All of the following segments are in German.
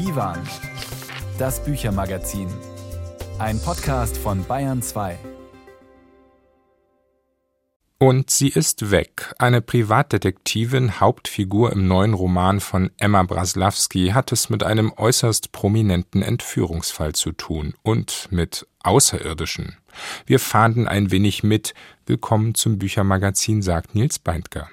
Divan, das Büchermagazin. Ein Podcast von Bayern 2. Und sie ist weg. Eine Privatdetektivin, Hauptfigur im neuen Roman von Emma Braslawski, hat es mit einem äußerst prominenten Entführungsfall zu tun und mit Außerirdischen. Wir fahnden ein wenig mit. Willkommen zum Büchermagazin, sagt Nils Beindker.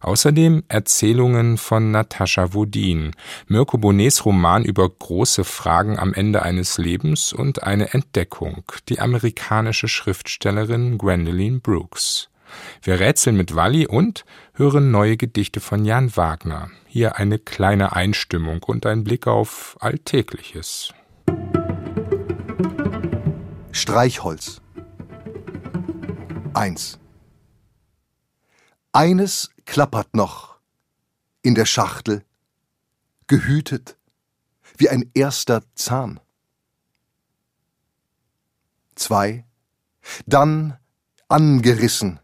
Außerdem Erzählungen von Natascha Wodin, Mirko Bonets Roman über große Fragen am Ende eines Lebens und eine Entdeckung, die amerikanische Schriftstellerin Gwendolyn Brooks. Wir rätseln mit Walli und hören neue Gedichte von Jan Wagner. Hier eine kleine Einstimmung und ein Blick auf Alltägliches. Streichholz 1 Eines klappert noch in der Schachtel, gehütet wie ein erster Zahn. Zwei, dann angerissen,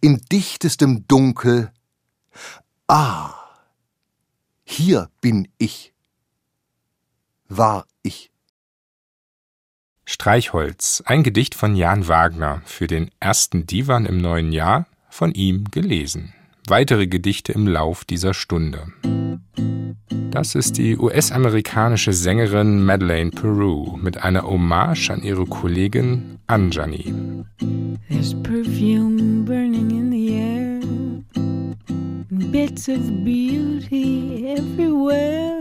in dichtestem Dunkel, ah, hier bin ich, war ich. Streichholz, ein Gedicht von Jan Wagner für den ersten Divan im neuen Jahr, von ihm gelesen weitere Gedichte im Lauf dieser Stunde. Das ist die US-amerikanische Sängerin Madeleine Peru mit einer Hommage an ihre Kollegin Anjani. There's perfume burning in the air, bits of beauty everywhere.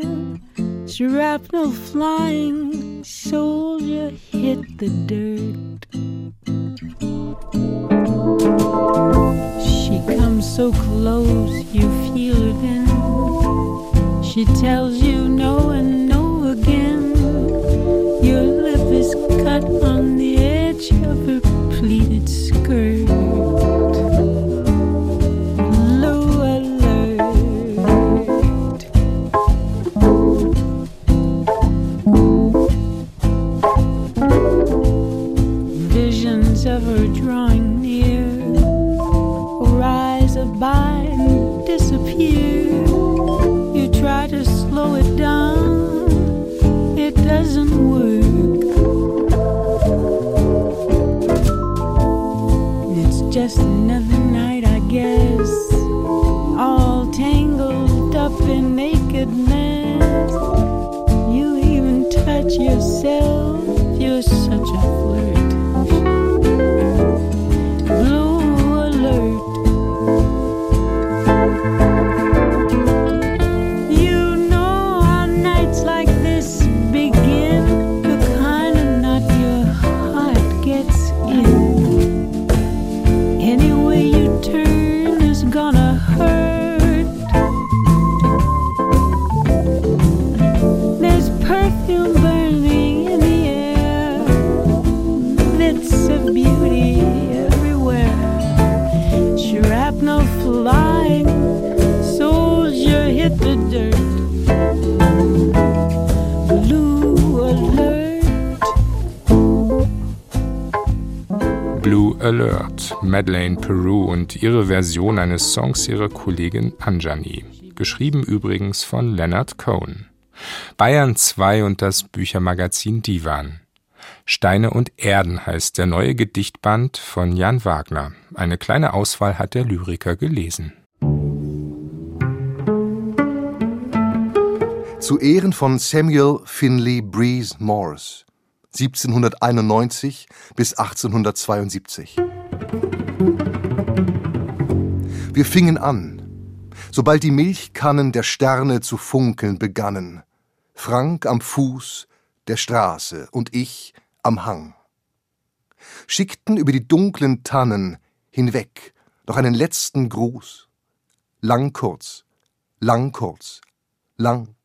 Shrapnel flying, soldier hit the dirt. She tells Alert, Madeleine Peru und ihre Version eines Songs ihrer Kollegin Anjani. Geschrieben übrigens von Leonard Cohen. Bayern 2 und das Büchermagazin Divan. Steine und Erden heißt der neue Gedichtband von Jan Wagner. Eine kleine Auswahl hat der Lyriker gelesen. Zu Ehren von Samuel Finley Breeze Morris 1791 bis 1872. Wir fingen an, sobald die Milchkannen der Sterne zu funkeln begannen, Frank am Fuß der Straße und ich am Hang. Schickten über die dunklen Tannen hinweg noch einen letzten Gruß. Lang kurz, lang kurz, lang.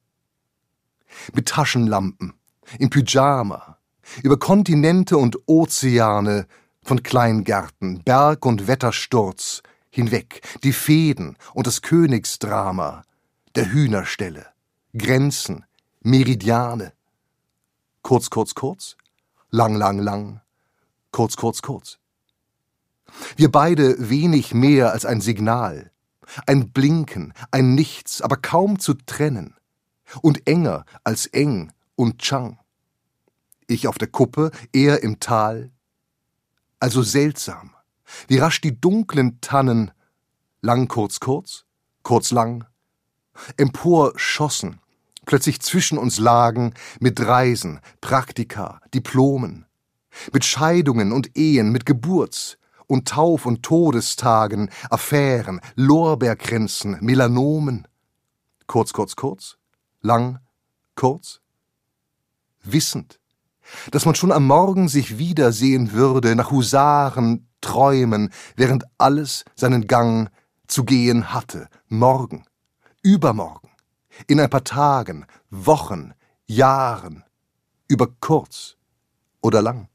Mit Taschenlampen, im Pyjama, über Kontinente und Ozeane, von Kleingärten, Berg und Wettersturz hinweg, die Fäden und das Königsdrama, der Hühnerställe, Grenzen, Meridiane. Kurz, kurz, kurz, lang, lang, lang, kurz, kurz, kurz. Wir beide wenig mehr als ein Signal, ein Blinken, ein Nichts, aber kaum zu trennen. und enger als eng und Chang. Ich auf der Kuppe, er im Tal. Also seltsam, wie rasch die dunklen Tannen lang kurz kurz, kurz lang, empor schossen, plötzlich zwischen uns lagen mit Reisen, Praktika, Diplomen, mit Scheidungen und Ehen, mit Geburts- und Tauf- und Todestagen, Affären, Lorbeerkränzen, Melanomen. Kurz, kurz, kurz, lang, kurz, wissend, dass man schon am Morgen sich wiedersehen würde, nach Husaren träumen, während alles seinen Gang zu gehen hatte, morgen, übermorgen, in ein paar Tagen, Wochen, Jahren, über kurz oder lang.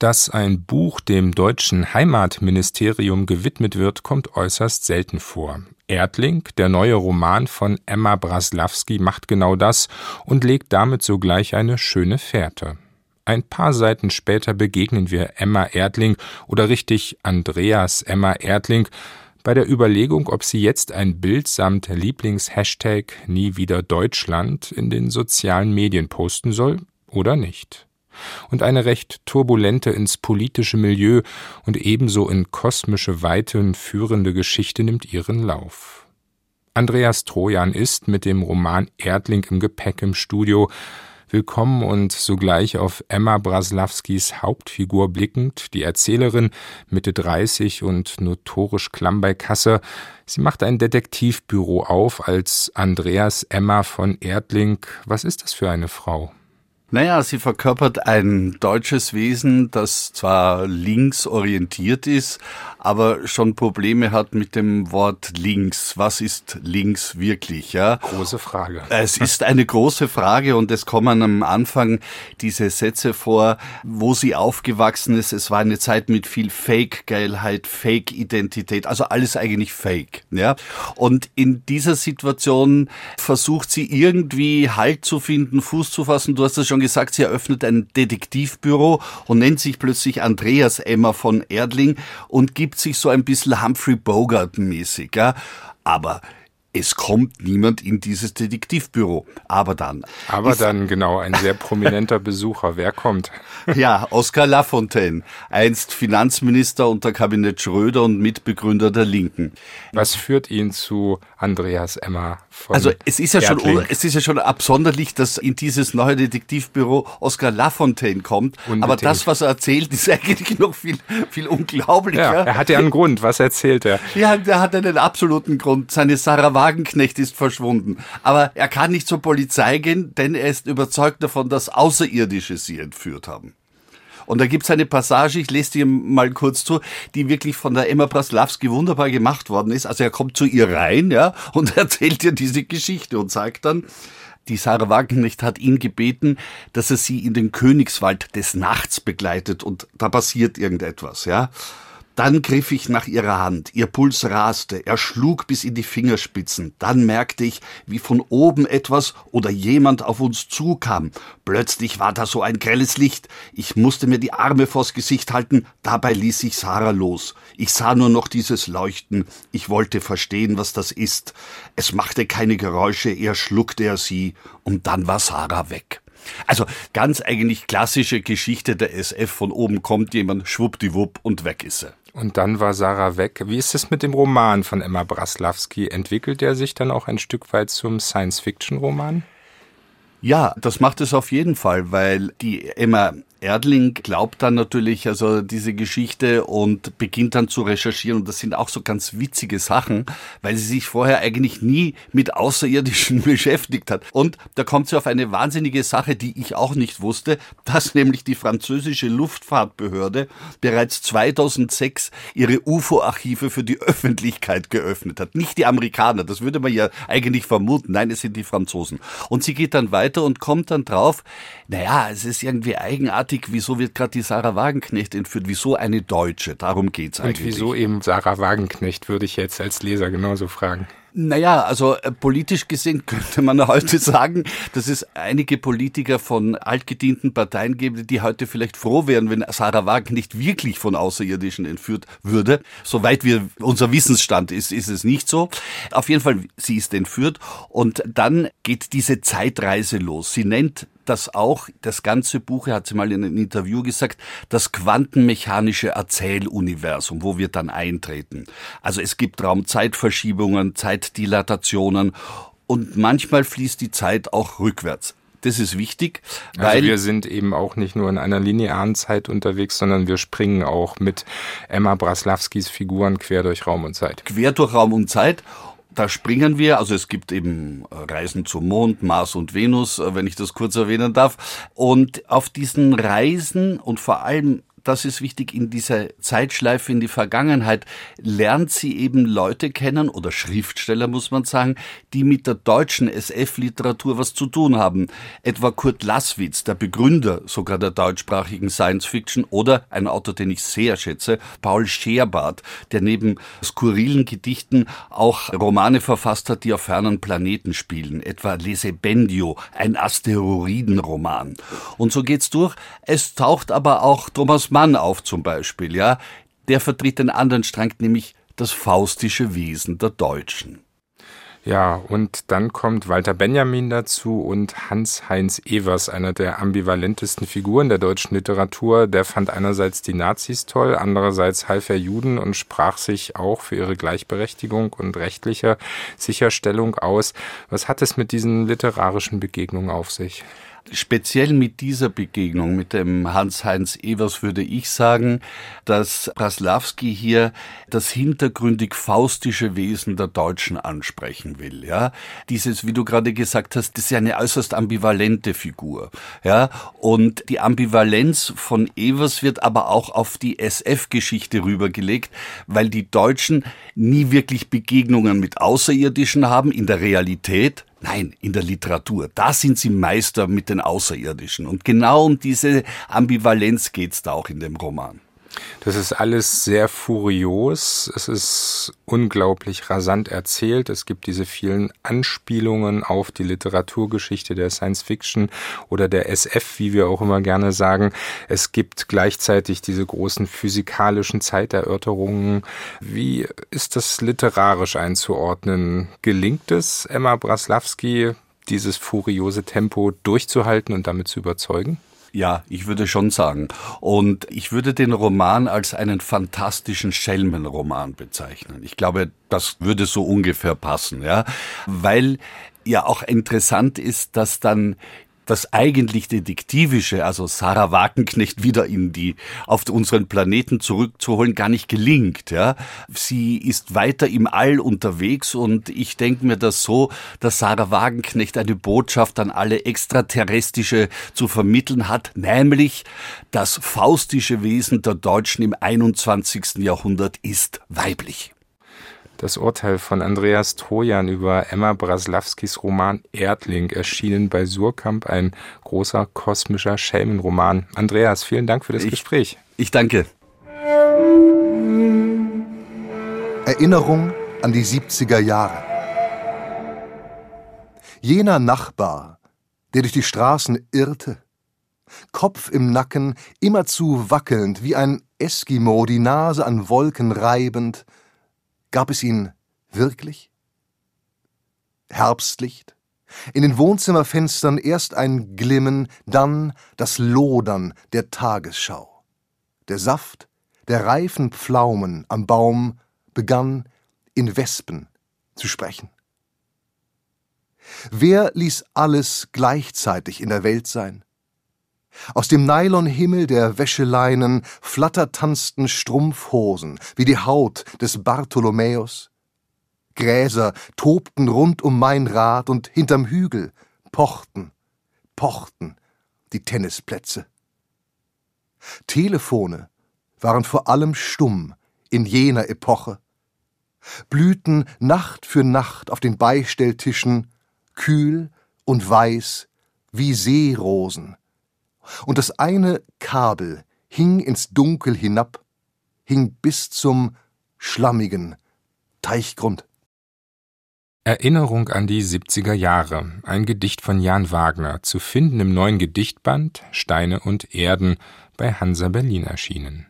Dass ein Buch dem deutschen Heimatministerium gewidmet wird, kommt äußerst selten vor. Erdling, der neue Roman von Emma Braslawski, macht genau das und legt damit sogleich eine schöne Fährte. Ein paar Seiten später begegnen wir Emma Erdling oder richtig Andreas Emma Erdling bei der Überlegung, ob sie jetzt ein Bild samt Lieblingshashtag Nie wieder Deutschland in den sozialen Medien posten soll oder nicht und eine recht turbulente ins politische Milieu und ebenso in kosmische Weiten führende Geschichte nimmt ihren Lauf. Andreas Trojan ist mit dem Roman Erdling im Gepäck im Studio. Willkommen und sogleich auf Emma Braslawskis Hauptfigur blickend, die Erzählerin, Mitte 30 und notorisch klamm bei Kasse. Sie macht ein Detektivbüro auf als Andreas Emma von Erdling. Was ist das für eine Frau? Naja, sie verkörpert ein deutsches Wesen, das zwar links orientiert ist, aber schon Probleme hat mit dem Wort links. Was ist links wirklich? Ja? Große Frage. Es ist eine große Frage und es kommen am Anfang diese Sätze vor, wo sie aufgewachsen ist. Es war eine Zeit mit viel Fake-Geilheit, Fake-Identität, also alles eigentlich Fake. Ja? Und in dieser Situation versucht sie irgendwie Halt zu finden, Fuß zu fassen. Du hast es schon gesagt, sie eröffnet ein Detektivbüro und nennt sich plötzlich Andreas Emmer von Erdling und gibt sich so ein bisschen Humphrey Bogart-mäßig. Ja? Aber es kommt niemand in dieses Detektivbüro. Aber dann. Aber dann, genau, ein sehr prominenter Besucher. Wer kommt? Ja, Oskar Lafontaine, einst Finanzminister unter Kabinett Schröder und Mitbegründer der Linken. Was führt ihn zu Andreas Emma von Also es ist ja Erdling. schon, es ist ja schon absonderlich, dass in dieses neue Detektivbüro Oskar Lafontaine kommt. Unbedingt. Aber das, was er erzählt, ist eigentlich noch viel, viel unglaublicher. Ja, er hat ja einen Grund. Was erzählt er? Ja, er hat einen absoluten Grund. Seine Sarah Wagenknecht ist verschwunden. Aber er kann nicht zur Polizei gehen, denn er ist überzeugt davon, dass Außerirdische sie entführt haben. Und da gibt's eine Passage, ich lese dir mal kurz zu, die wirklich von der Emma Praslawski wunderbar gemacht worden ist. Also er kommt zu ihr rein, ja, und erzählt ihr diese Geschichte und sagt dann, die Sarah Wagenknecht hat ihn gebeten, dass er sie in den Königswald des Nachts begleitet und da passiert irgendetwas, ja. Dann griff ich nach ihrer Hand, ihr Puls raste, er schlug bis in die Fingerspitzen, dann merkte ich, wie von oben etwas oder jemand auf uns zukam. Plötzlich war da so ein grelles Licht, ich musste mir die Arme vors Gesicht halten, dabei ließ ich Sarah los. Ich sah nur noch dieses Leuchten, ich wollte verstehen, was das ist. Es machte keine Geräusche, eher schluckte er sie, und dann war Sarah weg. Also ganz eigentlich klassische Geschichte der SF. Von oben kommt jemand, schwuppdiwupp und weg ist sie. Und dann war Sarah weg. Wie ist es mit dem Roman von Emma Braslawski? Entwickelt er sich dann auch ein Stück weit zum Science-Fiction-Roman? Ja, das macht es auf jeden Fall, weil die Emma Erdling glaubt dann natürlich also diese Geschichte und beginnt dann zu recherchieren und das sind auch so ganz witzige Sachen, weil sie sich vorher eigentlich nie mit Außerirdischen beschäftigt hat. Und da kommt sie auf eine wahnsinnige Sache, die ich auch nicht wusste, dass nämlich die französische Luftfahrtbehörde bereits 2006 ihre UFO-Archive für die Öffentlichkeit geöffnet hat. Nicht die Amerikaner, das würde man ja eigentlich vermuten. Nein, es sind die Franzosen. Und sie geht dann weiter und kommt dann drauf, naja, es ist irgendwie eigenartig, wieso wird gerade die Sarah Wagenknecht entführt, wieso eine Deutsche, darum geht's eigentlich. Und wieso eben Sarah Wagenknecht, würde ich jetzt als Leser genauso fragen. Naja, also äh, politisch gesehen könnte man heute sagen, dass es einige Politiker von altgedienten Parteien gibt, die heute vielleicht froh wären, wenn Sarah Wagen nicht wirklich von Außerirdischen entführt würde. Soweit wir unser Wissensstand ist, ist es nicht so. Auf jeden Fall, sie ist entführt und dann geht diese Zeitreise los. Sie nennt das auch, das ganze Buch, er hat sie mal in einem Interview gesagt, das quantenmechanische Erzähluniversum, wo wir dann eintreten. Also es gibt Raumzeitverschiebungen, Zeitdilatationen und manchmal fließt die Zeit auch rückwärts. Das ist wichtig, also weil also wir sind eben auch nicht nur in einer linearen Zeit unterwegs, sondern wir springen auch mit Emma Braslawskis Figuren quer durch Raum und Zeit. Quer durch Raum und Zeit da springen wir, also es gibt eben äh, Reisen zum Mond, Mars und Venus, äh, wenn ich das kurz erwähnen darf. Und auf diesen Reisen und vor allem das ist wichtig, in dieser Zeitschleife in die Vergangenheit lernt sie eben Leute kennen oder Schriftsteller, muss man sagen, die mit der deutschen SF-Literatur was zu tun haben. Etwa Kurt Laßwitz, der Begründer sogar der deutschsprachigen Science Fiction oder ein Autor, den ich sehr schätze, Paul Scherbart, der neben skurrilen Gedichten auch Romane verfasst hat, die auf fernen Planeten spielen, etwa Lesebendio, ein Asteroidenroman. Und so geht's durch. Es taucht aber auch Mann auf zum Beispiel, ja, der vertritt den anderen Strang, nämlich das faustische Wesen der Deutschen. Ja, und dann kommt Walter Benjamin dazu und Hans-Heinz Evers, einer der ambivalentesten Figuren der deutschen Literatur. Der fand einerseits die Nazis toll, andererseits half er Juden und sprach sich auch für ihre Gleichberechtigung und rechtliche Sicherstellung aus. Was hat es mit diesen literarischen Begegnungen auf sich? Speziell mit dieser Begegnung mit dem Hans-Heinz Evers würde ich sagen, dass Braslawski hier das hintergründig faustische Wesen der Deutschen ansprechen will. Ja, dieses, wie du gerade gesagt hast, das ist ja eine äußerst ambivalente Figur. Ja, und die Ambivalenz von Evers wird aber auch auf die SF-Geschichte rübergelegt, weil die Deutschen nie wirklich Begegnungen mit Außerirdischen haben in der Realität, Nein, in der Literatur. Da sind sie Meister mit den Außerirdischen. Und genau um diese Ambivalenz geht's da auch in dem Roman. Das ist alles sehr furios. Es ist unglaublich rasant erzählt. Es gibt diese vielen Anspielungen auf die Literaturgeschichte der Science Fiction oder der SF, wie wir auch immer gerne sagen. Es gibt gleichzeitig diese großen physikalischen Zeiterörterungen. Wie ist das literarisch einzuordnen? Gelingt es Emma Braslawski, dieses furiose Tempo durchzuhalten und damit zu überzeugen? Ja, ich würde schon sagen. Und ich würde den Roman als einen fantastischen Schelmenroman bezeichnen. Ich glaube, das würde so ungefähr passen, ja. Weil ja auch interessant ist, dass dann das eigentlich Detektivische, also Sarah Wagenknecht wieder in die, auf unseren Planeten zurückzuholen, gar nicht gelingt, ja. Sie ist weiter im All unterwegs und ich denke mir das so, dass Sarah Wagenknecht eine Botschaft an alle Extraterrestrische zu vermitteln hat, nämlich das faustische Wesen der Deutschen im 21. Jahrhundert ist weiblich. Das Urteil von Andreas Trojan über Emma Braslawskis Roman Erdling erschienen bei Surkamp, ein großer kosmischer Schelmenroman. Andreas, vielen Dank für das ich, Gespräch. Ich danke. Erinnerung an die 70er Jahre. Jener Nachbar, der durch die Straßen irrte, Kopf im Nacken, immerzu wackelnd, wie ein Eskimo, die Nase an Wolken reibend, Gab es ihn wirklich? Herbstlicht, in den Wohnzimmerfenstern erst ein Glimmen, dann das Lodern der Tagesschau. Der Saft der reifen Pflaumen am Baum begann in Wespen zu sprechen. Wer ließ alles gleichzeitig in der Welt sein? Aus dem Nylonhimmel der Wäscheleinen flattertanzten Strumpfhosen wie die Haut des Bartholomäus. Gräser tobten rund um mein Rad und hinterm Hügel pochten, pochten die Tennisplätze. Telefone waren vor allem stumm in jener Epoche, blühten Nacht für Nacht auf den Beistelltischen, kühl und weiß wie Seerosen und das eine Kabel hing ins Dunkel hinab, hing bis zum schlammigen Teichgrund. Erinnerung an die 70er Jahre, ein Gedicht von Jan Wagner, zu finden im neuen Gedichtband Steine und Erden bei Hansa Berlin erschienen.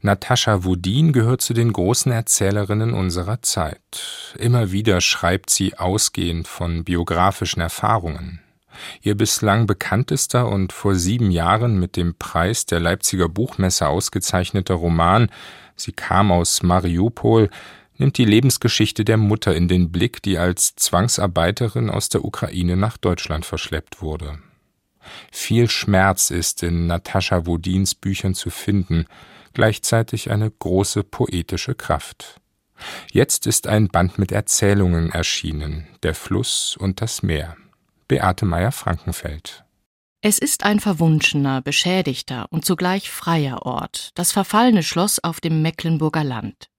Natascha Wodin gehört zu den großen Erzählerinnen unserer Zeit. Immer wieder schreibt sie ausgehend von biografischen Erfahrungen. Ihr bislang bekanntester und vor sieben Jahren mit dem Preis der Leipziger Buchmesse ausgezeichneter Roman Sie kam aus Mariupol nimmt die Lebensgeschichte der Mutter in den Blick, die als Zwangsarbeiterin aus der Ukraine nach Deutschland verschleppt wurde. Viel Schmerz ist in Natascha Wodins Büchern zu finden, gleichzeitig eine große poetische Kraft. Jetzt ist ein Band mit Erzählungen erschienen, Der Fluss und das Meer. Beate Meyer-Frankenfeld. Es ist ein verwunschener, beschädigter und zugleich freier Ort, das verfallene Schloss auf dem Mecklenburger Land.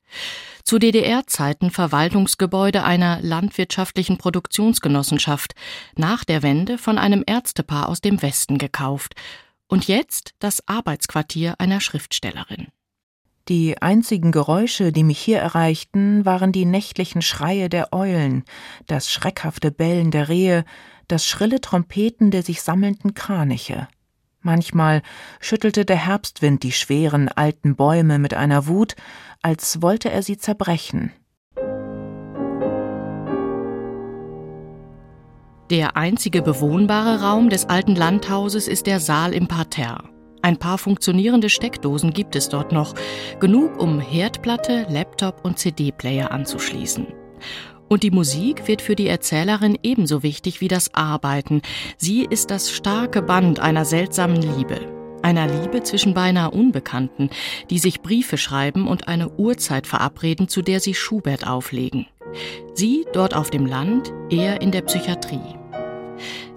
Zu DDR-Zeiten Verwaltungsgebäude einer landwirtschaftlichen Produktionsgenossenschaft, nach der Wende von einem Ärztepaar aus dem Westen gekauft und jetzt das Arbeitsquartier einer Schriftstellerin. Die einzigen Geräusche, die mich hier erreichten, waren die nächtlichen Schreie der Eulen, das schreckhafte Bellen der Rehe, das schrille Trompeten der sich sammelnden Kraniche. Manchmal schüttelte der Herbstwind die schweren alten Bäume mit einer Wut, als wollte er sie zerbrechen. Der einzige bewohnbare Raum des alten Landhauses ist der Saal im Parterre. Ein paar funktionierende Steckdosen gibt es dort noch, genug um Herdplatte, Laptop und CD-Player anzuschließen. Und die Musik wird für die Erzählerin ebenso wichtig wie das Arbeiten. Sie ist das starke Band einer seltsamen Liebe. Einer Liebe zwischen beinahe Unbekannten, die sich Briefe schreiben und eine Uhrzeit verabreden, zu der sie Schubert auflegen. Sie dort auf dem Land, er in der Psychiatrie.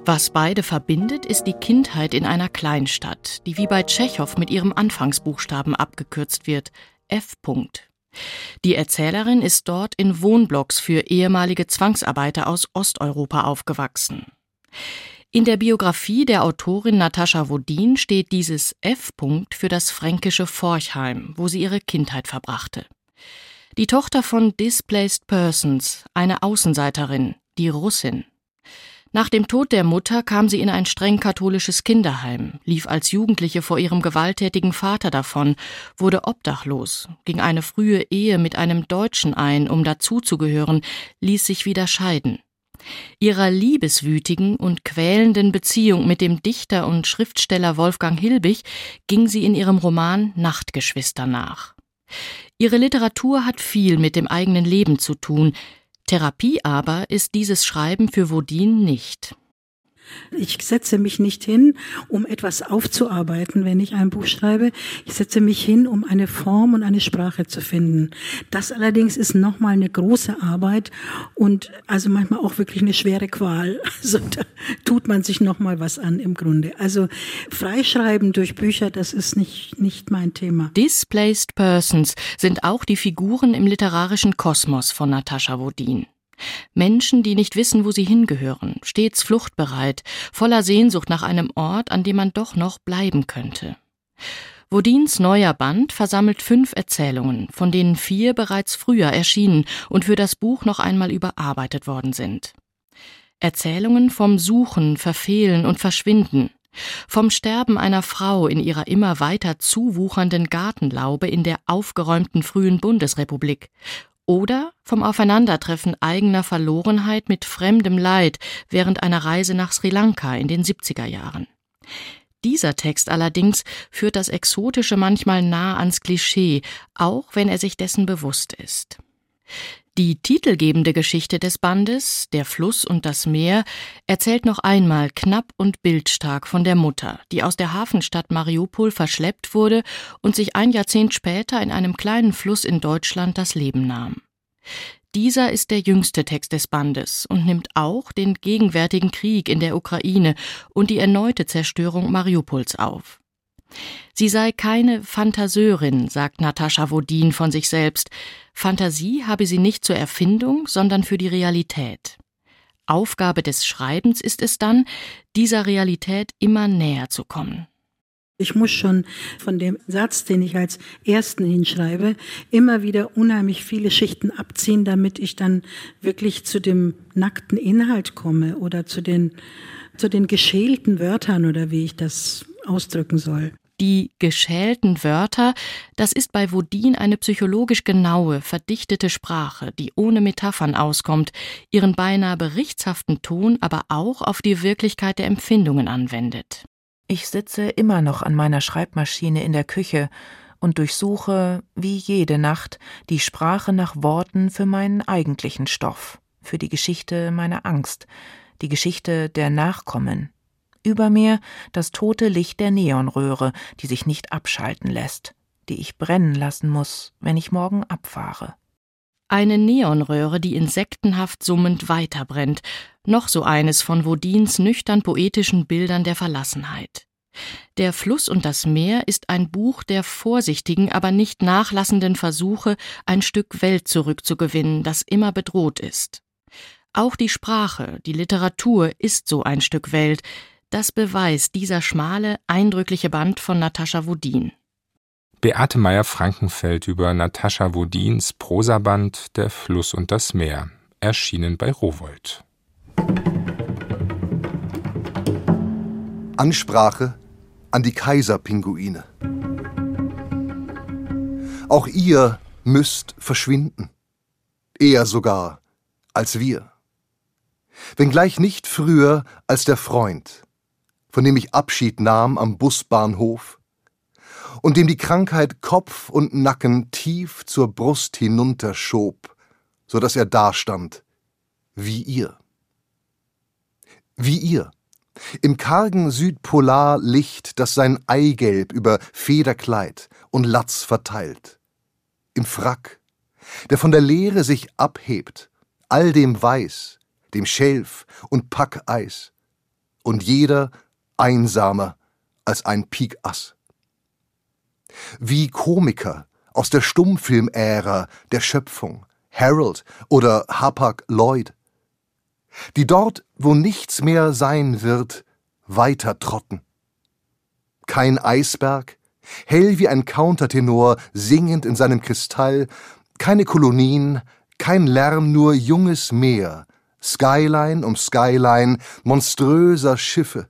Was beide verbindet, ist die Kindheit in einer Kleinstadt, die wie bei Tschechow mit ihrem Anfangsbuchstaben abgekürzt wird, F. Die Erzählerin ist dort in Wohnblocks für ehemalige Zwangsarbeiter aus Osteuropa aufgewachsen. In der Biografie der Autorin Natascha Wodin steht dieses F. für das fränkische Forchheim, wo sie ihre Kindheit verbrachte. Die Tochter von Displaced Persons, eine Außenseiterin, die Russin. Nach dem Tod der Mutter kam sie in ein streng katholisches Kinderheim, lief als Jugendliche vor ihrem gewalttätigen Vater davon, wurde obdachlos, ging eine frühe Ehe mit einem Deutschen ein, um dazuzugehören, ließ sich wieder scheiden. Ihrer liebeswütigen und quälenden Beziehung mit dem Dichter und Schriftsteller Wolfgang Hilbig ging sie in ihrem Roman Nachtgeschwister nach. Ihre Literatur hat viel mit dem eigenen Leben zu tun, Therapie aber ist dieses Schreiben für Wodin nicht. Ich setze mich nicht hin, um etwas aufzuarbeiten, wenn ich ein Buch schreibe. Ich setze mich hin, um eine Form und eine Sprache zu finden. Das allerdings ist nochmal eine große Arbeit und also manchmal auch wirklich eine schwere Qual. Also da tut man sich nochmal was an im Grunde. Also Freischreiben durch Bücher, das ist nicht, nicht mein Thema. Displaced Persons sind auch die Figuren im literarischen Kosmos von Natascha Wodin. Menschen, die nicht wissen, wo sie hingehören, stets fluchtbereit, voller Sehnsucht nach einem Ort, an dem man doch noch bleiben könnte. Wodins neuer Band versammelt fünf Erzählungen, von denen vier bereits früher erschienen und für das Buch noch einmal überarbeitet worden sind. Erzählungen vom Suchen, Verfehlen und Verschwinden, vom Sterben einer Frau in ihrer immer weiter zuwuchernden Gartenlaube in der aufgeräumten frühen Bundesrepublik oder vom Aufeinandertreffen eigener Verlorenheit mit fremdem Leid während einer Reise nach Sri Lanka in den 70er Jahren. Dieser Text allerdings führt das Exotische manchmal nah ans Klischee, auch wenn er sich dessen bewusst ist. Die titelgebende Geschichte des Bandes, Der Fluss und das Meer, erzählt noch einmal knapp und bildstark von der Mutter, die aus der Hafenstadt Mariupol verschleppt wurde und sich ein Jahrzehnt später in einem kleinen Fluss in Deutschland das Leben nahm. Dieser ist der jüngste Text des Bandes und nimmt auch den gegenwärtigen Krieg in der Ukraine und die erneute Zerstörung Mariupols auf. Sie sei keine Fantaseurin, sagt Natascha Wodin von sich selbst. Fantasie habe sie nicht zur Erfindung, sondern für die Realität. Aufgabe des Schreibens ist es dann, dieser Realität immer näher zu kommen. Ich muss schon von dem Satz, den ich als ersten hinschreibe, immer wieder unheimlich viele Schichten abziehen, damit ich dann wirklich zu dem nackten Inhalt komme oder zu den, zu den geschälten Wörtern oder wie ich das ausdrücken soll. Die geschälten Wörter, das ist bei Vodin eine psychologisch genaue, verdichtete Sprache, die ohne Metaphern auskommt, ihren beinahe berichtshaften Ton aber auch auf die Wirklichkeit der Empfindungen anwendet. Ich sitze immer noch an meiner Schreibmaschine in der Küche und durchsuche, wie jede Nacht, die Sprache nach Worten für meinen eigentlichen Stoff, für die Geschichte meiner Angst, die Geschichte der Nachkommen, über mir das tote Licht der Neonröhre, die sich nicht abschalten lässt, die ich brennen lassen muss, wenn ich morgen abfahre. Eine Neonröhre, die insektenhaft summend weiterbrennt, noch so eines von Wodins nüchtern poetischen Bildern der Verlassenheit. Der Fluss und das Meer ist ein Buch der vorsichtigen, aber nicht nachlassenden Versuche, ein Stück Welt zurückzugewinnen, das immer bedroht ist. Auch die Sprache, die Literatur ist so ein Stück Welt, das beweist dieser schmale, eindrückliche Band von Natascha Wodin. Beate Meyer-Frankenfeld über Natascha Wodins Prosaband Der Fluss und das Meer, erschienen bei Rowold. Ansprache an die Kaiserpinguine. Auch ihr müsst verschwinden, eher sogar als wir. Wenngleich nicht früher als der Freund, von dem ich Abschied nahm am Busbahnhof und dem die Krankheit Kopf und Nacken tief zur Brust hinunterschob, so dass er dastand, wie ihr. Wie ihr, im kargen Südpolarlicht, das sein Eigelb über Federkleid und Latz verteilt, im Frack, der von der Leere sich abhebt, all dem Weiß, dem Schelf und Packeis, und jeder einsamer als ein Pik-Ass. Wie Komiker aus der Stummfilmära der Schöpfung, Harold oder Hapag Lloyd, die dort, wo nichts mehr sein wird, weiter trotten. Kein Eisberg, hell wie ein Countertenor singend in seinem Kristall, keine Kolonien, kein Lärm, nur junges Meer, Skyline um Skyline, monströser Schiffe,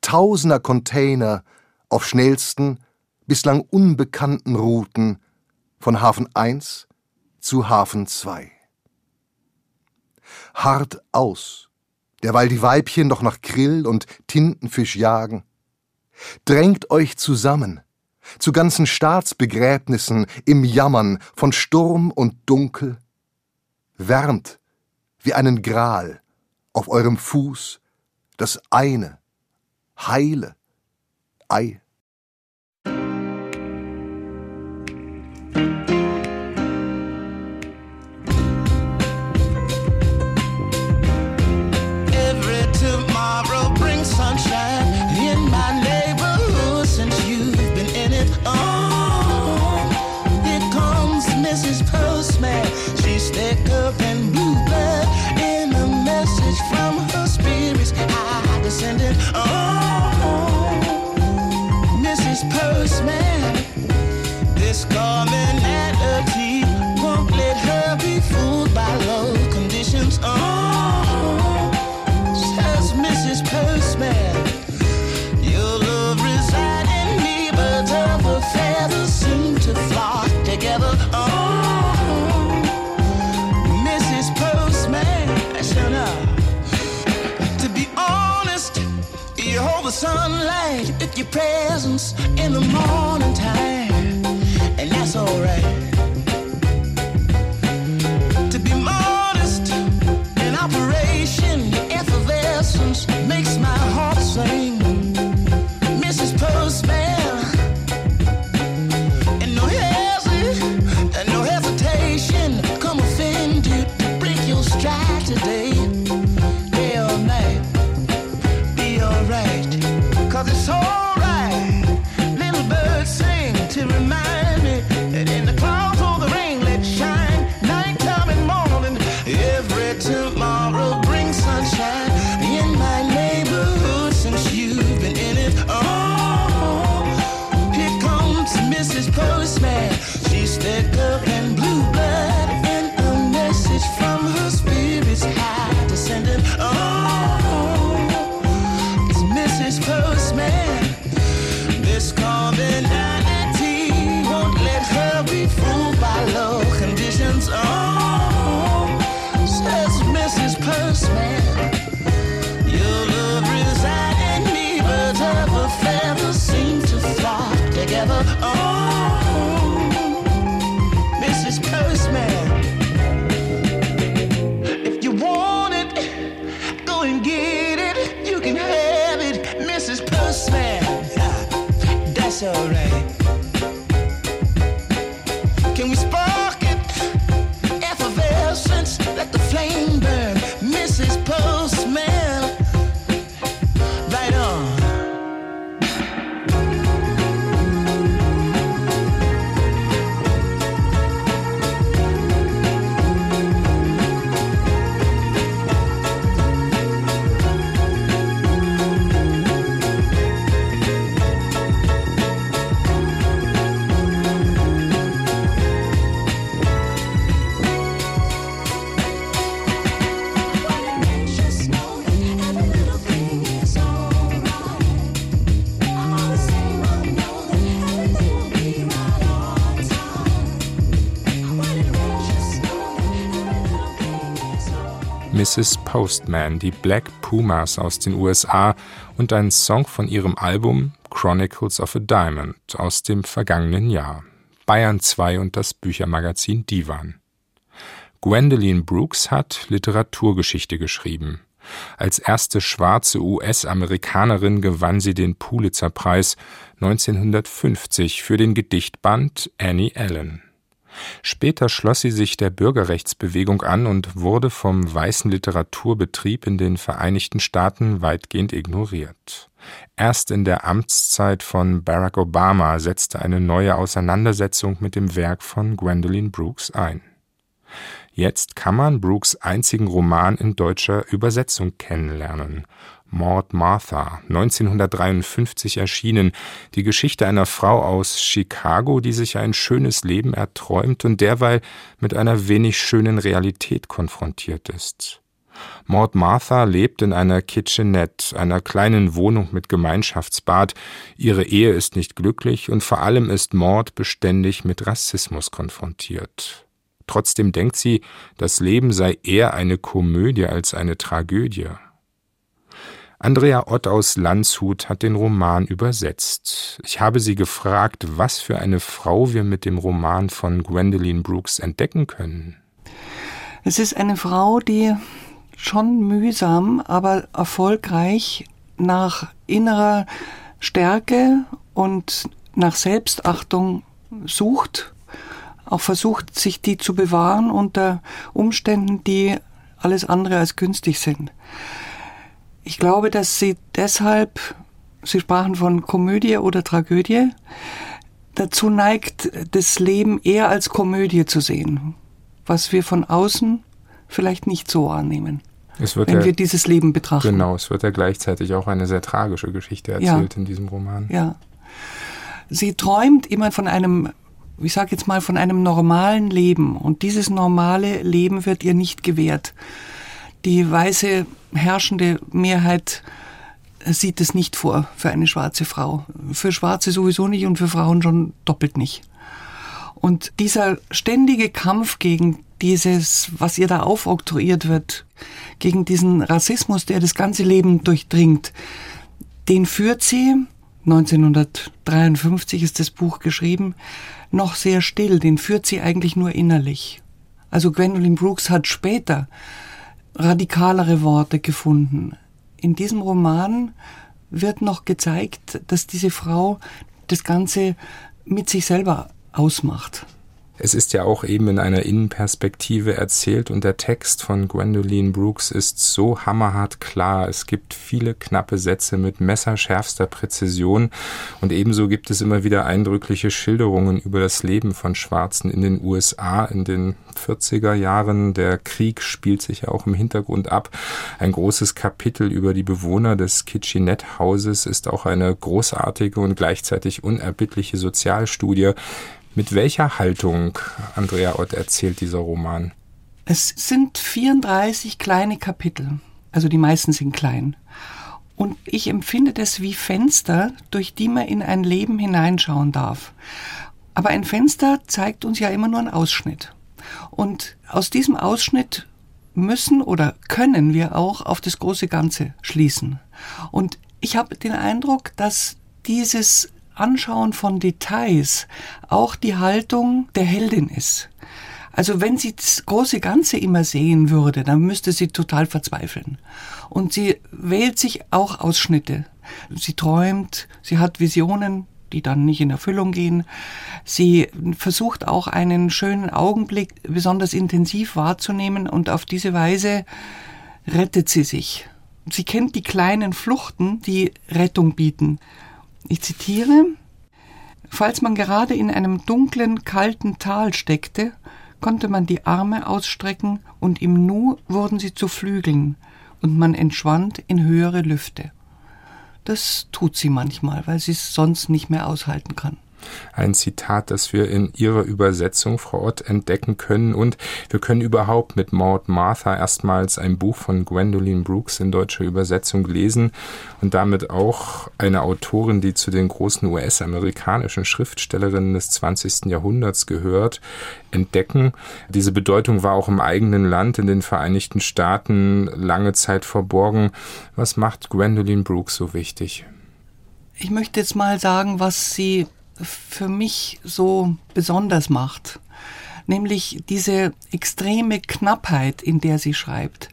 tausender Container auf schnellsten, bislang unbekannten Routen von Hafen 1 zu Hafen 2. Hart aus, derweil die Weibchen noch nach Krill und Tintenfisch jagen. Drängt euch zusammen, zu ganzen Staatsbegräbnissen im Jammern von Sturm und Dunkel. Wärmt wie einen Gral auf eurem Fuß das eine, heile Ei. Your presence in the morning time, Postman, die Black Pumas aus den USA und ein Song von ihrem Album Chronicles of a Diamond aus dem vergangenen Jahr. Bayern 2 und das Büchermagazin Divan. Gwendolyn Brooks hat Literaturgeschichte geschrieben. Als erste schwarze US-Amerikanerin gewann sie den Pulitzer-Preis 1950 für den Gedichtband Annie Allen. Später schloss sie sich der Bürgerrechtsbewegung an und wurde vom weißen Literaturbetrieb in den Vereinigten Staaten weitgehend ignoriert. Erst in der Amtszeit von Barack Obama setzte eine neue Auseinandersetzung mit dem Werk von Gwendolyn Brooks ein. Jetzt kann man Brooks einzigen Roman in deutscher Übersetzung kennenlernen. Maud Martha, 1953 erschienen, die Geschichte einer Frau aus Chicago, die sich ein schönes Leben erträumt und derweil mit einer wenig schönen Realität konfrontiert ist. Maud Martha lebt in einer Kitchenette, einer kleinen Wohnung mit Gemeinschaftsbad. Ihre Ehe ist nicht glücklich und vor allem ist Maud beständig mit Rassismus konfrontiert. Trotzdem denkt sie, das Leben sei eher eine Komödie als eine Tragödie. Andrea Ott aus Landshut hat den Roman übersetzt. Ich habe sie gefragt, was für eine Frau wir mit dem Roman von Gwendolyn Brooks entdecken können. Es ist eine Frau, die schon mühsam, aber erfolgreich nach innerer Stärke und nach Selbstachtung sucht, auch versucht, sich die zu bewahren unter Umständen, die alles andere als günstig sind. Ich glaube, dass sie deshalb, Sie sprachen von Komödie oder Tragödie, dazu neigt, das Leben eher als Komödie zu sehen, was wir von außen vielleicht nicht so wird wenn ja, wir dieses Leben betrachten. genau, es wird ja gleichzeitig auch eine sehr tragische Geschichte erzählt in diesem Roman. Ja. Sie träumt immer von einem, ich sage jetzt mal, von einem normalen Leben. Und dieses normale Leben wird ihr nicht gewährt. Die weiße herrschende Mehrheit sieht es nicht vor für eine schwarze Frau. Für Schwarze sowieso nicht und für Frauen schon doppelt nicht. Und dieser ständige Kampf gegen dieses, was ihr da aufoktroyiert wird, gegen diesen Rassismus, der das ganze Leben durchdringt, den führt sie, 1953 ist das Buch geschrieben, noch sehr still, den führt sie eigentlich nur innerlich. Also Gwendolyn Brooks hat später radikalere Worte gefunden. In diesem Roman wird noch gezeigt, dass diese Frau das Ganze mit sich selber ausmacht. Es ist ja auch eben in einer Innenperspektive erzählt und der Text von Gwendolyn Brooks ist so hammerhart klar. Es gibt viele knappe Sätze mit messerschärfster Präzision und ebenso gibt es immer wieder eindrückliche Schilderungen über das Leben von Schwarzen in den USA in den 40er Jahren. Der Krieg spielt sich ja auch im Hintergrund ab. Ein großes Kapitel über die Bewohner des Kitchenette-Hauses ist auch eine großartige und gleichzeitig unerbittliche Sozialstudie. Mit welcher Haltung, Andrea Ott, erzählt dieser Roman? Es sind 34 kleine Kapitel, also die meisten sind klein. Und ich empfinde das wie Fenster, durch die man in ein Leben hineinschauen darf. Aber ein Fenster zeigt uns ja immer nur einen Ausschnitt. Und aus diesem Ausschnitt müssen oder können wir auch auf das große Ganze schließen. Und ich habe den Eindruck, dass dieses Anschauen von Details auch die Haltung der Heldin ist. Also wenn sie das große Ganze immer sehen würde, dann müsste sie total verzweifeln. Und sie wählt sich auch Ausschnitte. Sie träumt, sie hat Visionen, die dann nicht in Erfüllung gehen. Sie versucht auch einen schönen Augenblick besonders intensiv wahrzunehmen und auf diese Weise rettet sie sich. Sie kennt die kleinen Fluchten, die Rettung bieten. Ich zitiere, Falls man gerade in einem dunklen, kalten Tal steckte, konnte man die Arme ausstrecken und im Nu wurden sie zu Flügeln und man entschwand in höhere Lüfte. Das tut sie manchmal, weil sie es sonst nicht mehr aushalten kann ein Zitat, das wir in Ihrer Übersetzung, Frau Ott, entdecken können. Und wir können überhaupt mit Maud Martha erstmals ein Buch von Gwendolyn Brooks in deutscher Übersetzung lesen und damit auch eine Autorin, die zu den großen US-amerikanischen Schriftstellerinnen des 20. Jahrhunderts gehört, entdecken. Diese Bedeutung war auch im eigenen Land, in den Vereinigten Staaten, lange Zeit verborgen. Was macht Gwendolyn Brooks so wichtig? Ich möchte jetzt mal sagen, was sie für mich so besonders macht, nämlich diese extreme Knappheit, in der sie schreibt.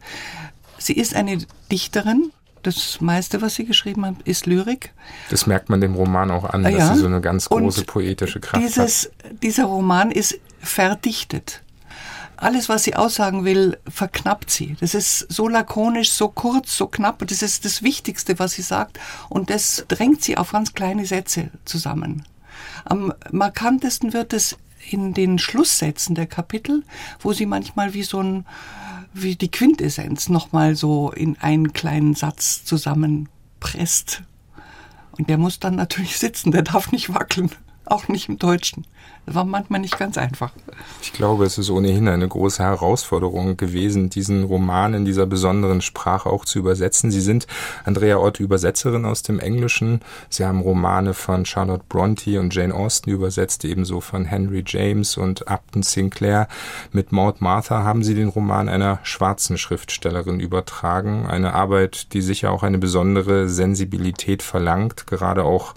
Sie ist eine Dichterin. Das meiste, was sie geschrieben hat, ist Lyrik. Das merkt man dem Roman auch an, ja. dass sie so eine ganz große Und poetische Kraft dieses, hat. Dieser Roman ist verdichtet alles, was sie aussagen will, verknappt sie. Das ist so lakonisch, so kurz, so knapp. Das ist das Wichtigste, was sie sagt. Und das drängt sie auf ganz kleine Sätze zusammen. Am markantesten wird es in den Schlusssätzen der Kapitel, wo sie manchmal wie so ein, wie die Quintessenz nochmal so in einen kleinen Satz zusammenpresst. Und der muss dann natürlich sitzen, der darf nicht wackeln, auch nicht im Deutschen. War manchmal nicht ganz einfach. Ich glaube, es ist ohnehin eine große Herausforderung gewesen, diesen Roman in dieser besonderen Sprache auch zu übersetzen. Sie sind, Andrea Ott, Übersetzerin aus dem Englischen. Sie haben Romane von Charlotte Bronte und Jane Austen übersetzt, ebenso von Henry James und Upton Sinclair. Mit Maud Martha haben Sie den Roman einer schwarzen Schriftstellerin übertragen. Eine Arbeit, die sicher auch eine besondere Sensibilität verlangt, gerade auch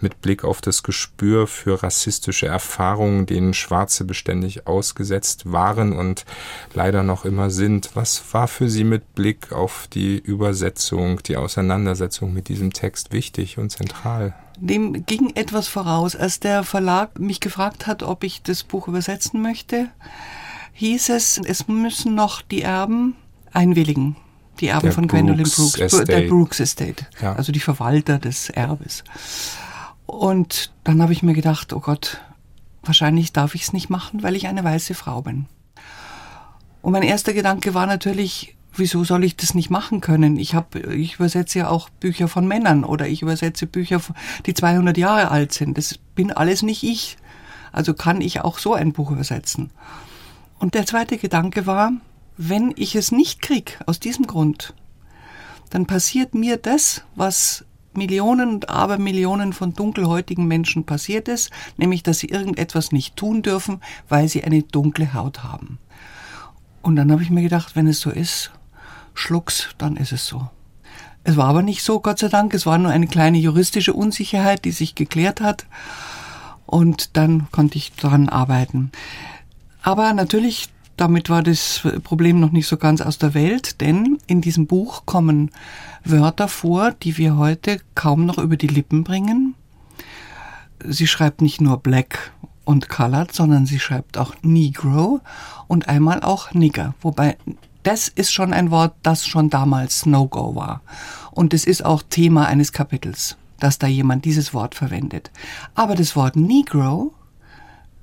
mit Blick auf das Gespür für rassistische Erfahrungen Erfahrungen, denen Schwarze beständig ausgesetzt waren und leider noch immer sind. Was war für Sie mit Blick auf die Übersetzung, die Auseinandersetzung mit diesem Text wichtig und zentral? Dem ging etwas voraus. Als der Verlag mich gefragt hat, ob ich das Buch übersetzen möchte, hieß es, es müssen noch die Erben einwilligen. Die Erben der von Gwendolyn Brooks, Estate. der Brooks Estate, ja. also die Verwalter des Erbes. Und dann habe ich mir gedacht, oh Gott, wahrscheinlich darf ich es nicht machen, weil ich eine weiße Frau bin. Und mein erster Gedanke war natürlich, wieso soll ich das nicht machen können? Ich habe, ich übersetze ja auch Bücher von Männern oder ich übersetze Bücher, die 200 Jahre alt sind. Das bin alles nicht ich. Also kann ich auch so ein Buch übersetzen. Und der zweite Gedanke war, wenn ich es nicht krieg, aus diesem Grund, dann passiert mir das, was Millionen und Abermillionen von dunkelhäutigen Menschen passiert ist, nämlich dass sie irgendetwas nicht tun dürfen, weil sie eine dunkle Haut haben. Und dann habe ich mir gedacht, wenn es so ist, schlucks, dann ist es so. Es war aber nicht so, Gott sei Dank. Es war nur eine kleine juristische Unsicherheit, die sich geklärt hat. Und dann konnte ich daran arbeiten. Aber natürlich, damit war das Problem noch nicht so ganz aus der Welt, denn in diesem Buch kommen Wörter vor, die wir heute kaum noch über die Lippen bringen. Sie schreibt nicht nur Black und Colored, sondern sie schreibt auch Negro und einmal auch Nigger. Wobei das ist schon ein Wort, das schon damals No-Go war. Und es ist auch Thema eines Kapitels, dass da jemand dieses Wort verwendet. Aber das Wort Negro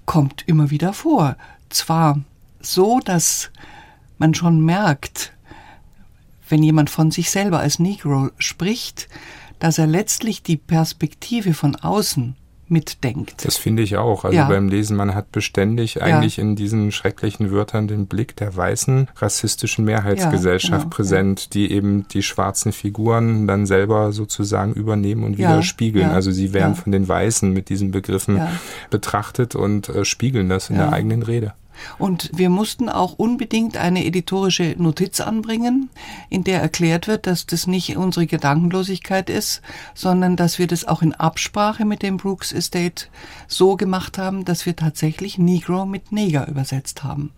kommt immer wieder vor. Zwar so, dass man schon merkt, wenn jemand von sich selber als Negro spricht, dass er letztlich die Perspektive von außen mitdenkt. Das finde ich auch. Also ja. beim Lesen, man hat beständig eigentlich ja. in diesen schrecklichen Wörtern den Blick der weißen rassistischen Mehrheitsgesellschaft ja, genau, präsent, die eben die schwarzen Figuren dann selber sozusagen übernehmen und widerspiegeln. Also sie werden von den Weißen mit diesen Begriffen betrachtet und äh, spiegeln das in der eigenen Rede. Und wir mussten auch unbedingt eine editorische Notiz anbringen, in der erklärt wird, dass das nicht unsere Gedankenlosigkeit ist, sondern dass wir das auch in Absprache mit dem Brooks Estate so gemacht haben, dass wir tatsächlich Negro mit Neger übersetzt haben.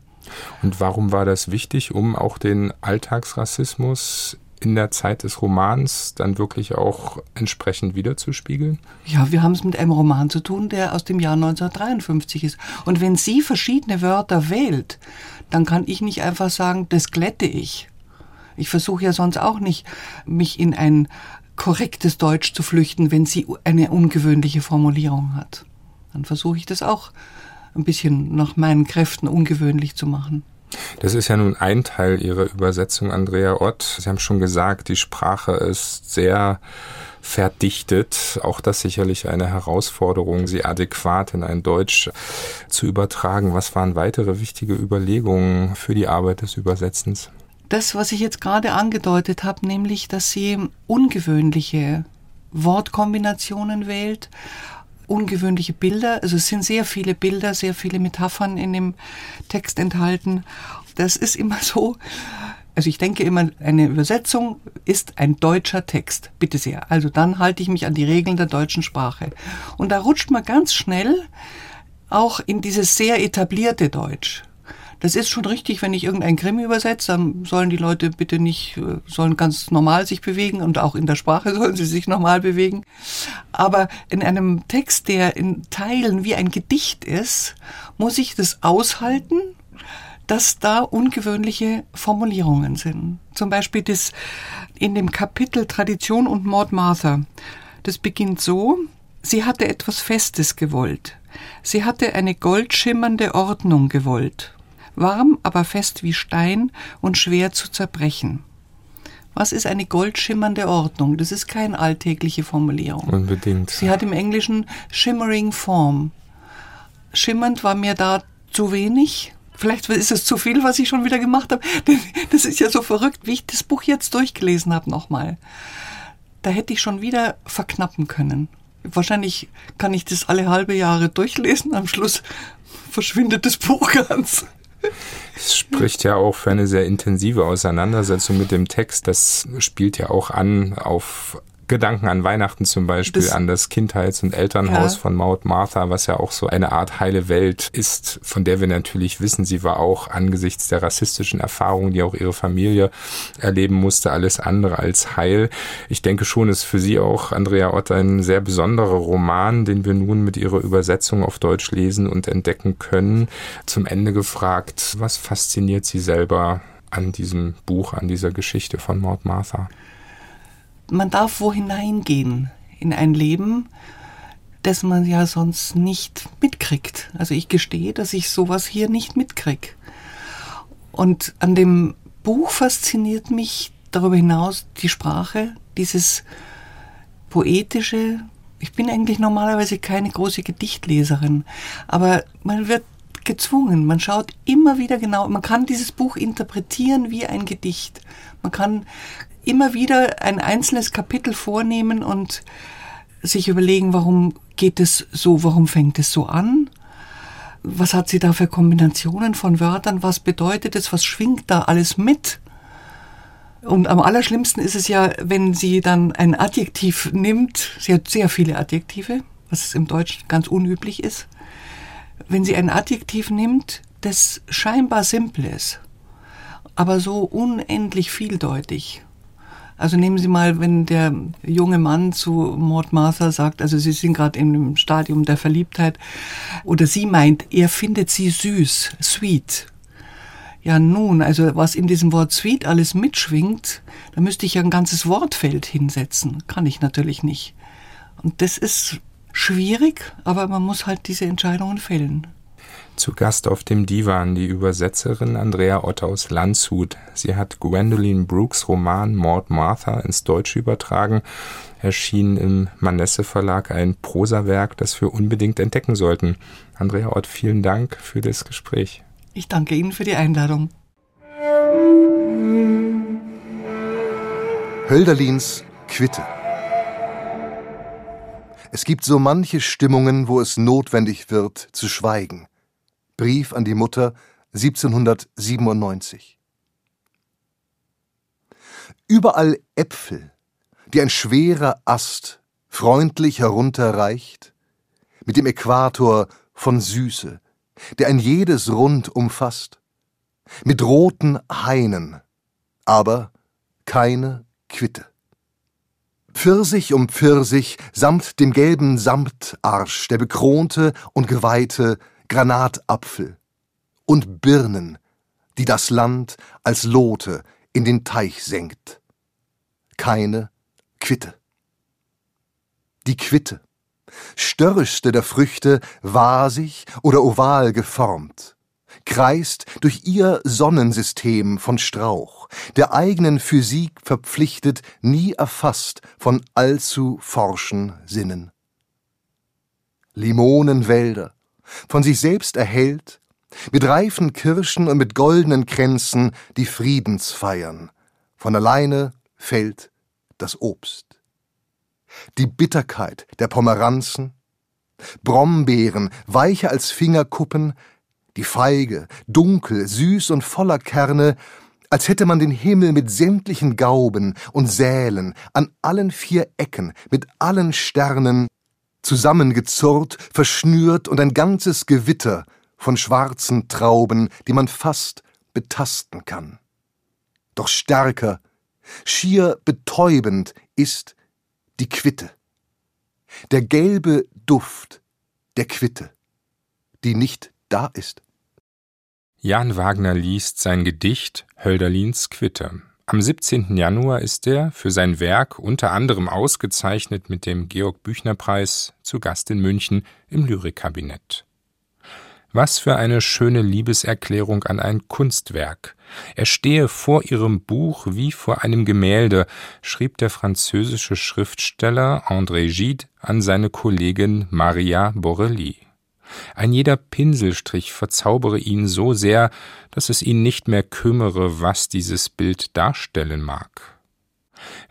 Und warum war das wichtig, um auch den Alltagsrassismus in der Zeit des Romans dann wirklich auch entsprechend wiederzuspiegeln? Ja, wir haben es mit einem Roman zu tun, der aus dem Jahr 1953 ist. Und wenn sie verschiedene Wörter wählt, dann kann ich nicht einfach sagen, das glätte ich. Ich versuche ja sonst auch nicht, mich in ein korrektes Deutsch zu flüchten, wenn sie eine ungewöhnliche Formulierung hat. Dann versuche ich das auch ein bisschen nach meinen Kräften ungewöhnlich zu machen. Das ist ja nun ein Teil Ihrer Übersetzung, Andrea Ott. Sie haben schon gesagt, die Sprache ist sehr verdichtet. Auch das sicherlich eine Herausforderung, sie adäquat in ein Deutsch zu übertragen. Was waren weitere wichtige Überlegungen für die Arbeit des Übersetzens? Das, was ich jetzt gerade angedeutet habe, nämlich, dass sie ungewöhnliche Wortkombinationen wählt, ungewöhnliche Bilder. Also es sind sehr viele Bilder, sehr viele Metaphern in dem Text enthalten. Das ist immer so. Also ich denke immer, eine Übersetzung ist ein deutscher Text. Bitte sehr. Also dann halte ich mich an die Regeln der deutschen Sprache. Und da rutscht man ganz schnell auch in dieses sehr etablierte Deutsch. Das ist schon richtig, wenn ich irgendein Krimi übersetze, dann sollen die Leute bitte nicht, äh, sollen ganz normal sich bewegen und auch in der Sprache sollen sie sich normal bewegen. Aber in einem Text, der in Teilen wie ein Gedicht ist, muss ich das aushalten, dass da ungewöhnliche Formulierungen sind. Zum Beispiel das in dem Kapitel Tradition und Mord Martha. Das beginnt so, sie hatte etwas Festes gewollt. Sie hatte eine goldschimmernde Ordnung gewollt warm, aber fest wie Stein und schwer zu zerbrechen. Was ist eine goldschimmernde Ordnung? Das ist keine alltägliche Formulierung. Unbedingt. Sie hat im Englischen shimmering form. Schimmernd war mir da zu wenig. Vielleicht ist es zu viel, was ich schon wieder gemacht habe. Das ist ja so verrückt, wie ich das Buch jetzt durchgelesen habe nochmal. Da hätte ich schon wieder verknappen können. Wahrscheinlich kann ich das alle halbe Jahre durchlesen. Am Schluss verschwindet das Buch ganz. Es spricht ja auch für eine sehr intensive Auseinandersetzung mit dem Text. Das spielt ja auch an auf Gedanken an Weihnachten zum Beispiel, das, an das Kindheits- und Elternhaus ja. von Maud Martha, was ja auch so eine Art heile Welt ist, von der wir natürlich wissen, sie war auch angesichts der rassistischen Erfahrungen, die auch ihre Familie erleben musste, alles andere als heil. Ich denke schon, ist für sie auch Andrea Ott ein sehr besonderer Roman, den wir nun mit ihrer Übersetzung auf Deutsch lesen und entdecken können. Zum Ende gefragt, was fasziniert Sie selber an diesem Buch, an dieser Geschichte von Maud Martha? Man darf wo hineingehen in ein Leben, das man ja sonst nicht mitkriegt. Also ich gestehe, dass ich sowas hier nicht mitkrieg. Und an dem Buch fasziniert mich darüber hinaus die Sprache, dieses poetische. Ich bin eigentlich normalerweise keine große Gedichtleserin, aber man wird gezwungen. Man schaut immer wieder genau, man kann dieses Buch interpretieren wie ein Gedicht. Man kann immer wieder ein einzelnes Kapitel vornehmen und sich überlegen, warum geht es so, warum fängt es so an? Was hat sie da für Kombinationen von Wörtern? Was bedeutet es? Was schwingt da alles mit? Und am allerschlimmsten ist es ja, wenn sie dann ein Adjektiv nimmt. Sie hat sehr viele Adjektive, was im Deutschen ganz unüblich ist. Wenn sie ein Adjektiv nimmt, das scheinbar simpel ist, aber so unendlich vieldeutig also nehmen Sie mal, wenn der junge Mann zu Maud Martha sagt, also Sie sind gerade im Stadium der Verliebtheit, oder sie meint, er findet sie süß, sweet. Ja, nun, also was in diesem Wort sweet alles mitschwingt, da müsste ich ja ein ganzes Wortfeld hinsetzen. Kann ich natürlich nicht. Und das ist schwierig, aber man muss halt diese Entscheidungen fällen. Zu Gast auf dem Divan die Übersetzerin Andrea Ott aus Landshut. Sie hat Gwendolyn Brooks Roman Maud Martha ins Deutsche übertragen. Erschien im Manesse Verlag ein Prosawerk, das wir unbedingt entdecken sollten. Andrea Ott, vielen Dank für das Gespräch. Ich danke Ihnen für die Einladung. Hölderlins Quitte. Es gibt so manche Stimmungen, wo es notwendig wird, zu schweigen. Brief an die Mutter 1797. Überall Äpfel, die ein schwerer Ast freundlich herunterreicht, mit dem Äquator von Süße, der ein jedes Rund umfasst, mit roten Hainen, aber keine Quitte. Pfirsich um Pfirsich samt dem gelben Samtarsch, der bekronte und geweihte Granatapfel und Birnen, die das Land als Lote in den Teich senkt. Keine Quitte. Die Quitte, störrischste der Früchte, wasig oder oval geformt, kreist durch ihr Sonnensystem von Strauch, der eigenen Physik verpflichtet, nie erfasst von allzu forschen Sinnen. Limonenwälder, von sich selbst erhellt, mit reifen Kirschen und mit goldenen Kränzen, die Friedens feiern. Von alleine fällt das Obst. Die Bitterkeit der Pomeranzen, Brombeeren, weicher als Fingerkuppen, die Feige, dunkel, süß und voller Kerne, als hätte man den Himmel mit sämtlichen Gauben und Sälen an allen vier Ecken mit allen Sternen zusammengezurrt, verschnürt und ein ganzes Gewitter von schwarzen Trauben, die man fast betasten kann. Doch stärker, schier betäubend ist die Quitte. Der gelbe Duft der Quitte, die nicht da ist. Jan Wagner liest sein Gedicht Hölderlins Quitte. Am 17. Januar ist er für sein Werk unter anderem ausgezeichnet mit dem Georg Büchner Preis zu Gast in München im Lyrikkabinett. Was für eine schöne Liebeserklärung an ein Kunstwerk. Er stehe vor ihrem Buch wie vor einem Gemälde, schrieb der französische Schriftsteller André Gide an seine Kollegin Maria Borelli. Ein jeder Pinselstrich verzaubere ihn so sehr, dass es ihn nicht mehr kümmere, was dieses Bild darstellen mag.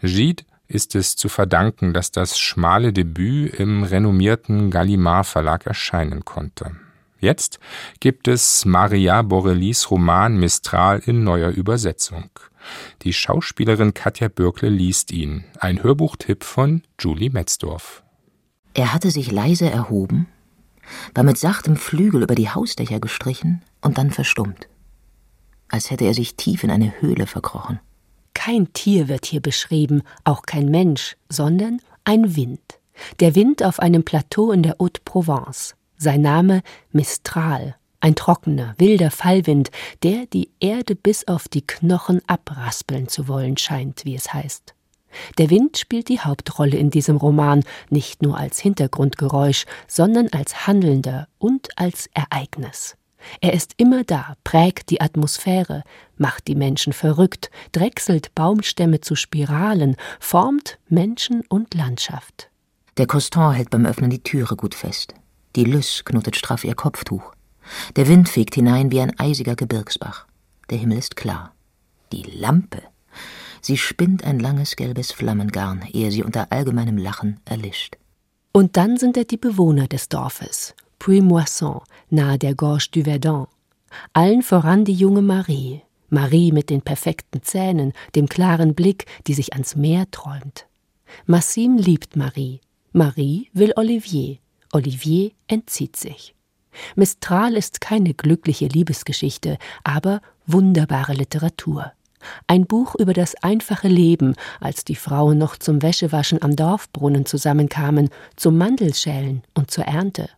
Gide ist es zu verdanken, dass das schmale Debüt im renommierten Gallimard Verlag erscheinen konnte. Jetzt gibt es Maria Borellis Roman Mistral in neuer Übersetzung. Die Schauspielerin Katja Bürkle liest ihn. Ein Hörbuchtipp von Julie Metzdorf. Er hatte sich leise erhoben, war mit sachtem Flügel über die Hausdächer gestrichen und dann verstummt, als hätte er sich tief in eine Höhle verkrochen. Kein Tier wird hier beschrieben, auch kein Mensch, sondern ein Wind. Der Wind auf einem Plateau in der Haute-Provence. Sein Name Mistral, ein trockener, wilder Fallwind, der die Erde bis auf die Knochen abraspeln zu wollen scheint, wie es heißt. Der Wind spielt die Hauptrolle in diesem Roman, nicht nur als Hintergrundgeräusch, sondern als Handelnder und als Ereignis. Er ist immer da, prägt die Atmosphäre, macht die Menschen verrückt, drechselt Baumstämme zu Spiralen, formt Menschen und Landschaft. Der Coston hält beim Öffnen die Türe gut fest. Die Lys knotet straff ihr Kopftuch. Der Wind fegt hinein wie ein eisiger Gebirgsbach. Der Himmel ist klar. Die Lampe. Sie spinnt ein langes gelbes Flammengarn, ehe sie unter allgemeinem Lachen erlischt. Und dann sind da die Bewohner des Dorfes, Puy-Moisson, nahe der Gorge du Verdun. Allen voran die junge Marie. Marie mit den perfekten Zähnen, dem klaren Blick, die sich ans Meer träumt. Massim liebt Marie. Marie will Olivier. Olivier entzieht sich. Mistral ist keine glückliche Liebesgeschichte, aber wunderbare Literatur. Ein Buch über das einfache Leben, als die Frauen noch zum Wäschewaschen am Dorfbrunnen zusammenkamen, zum Mandelschälen und zur Ernte.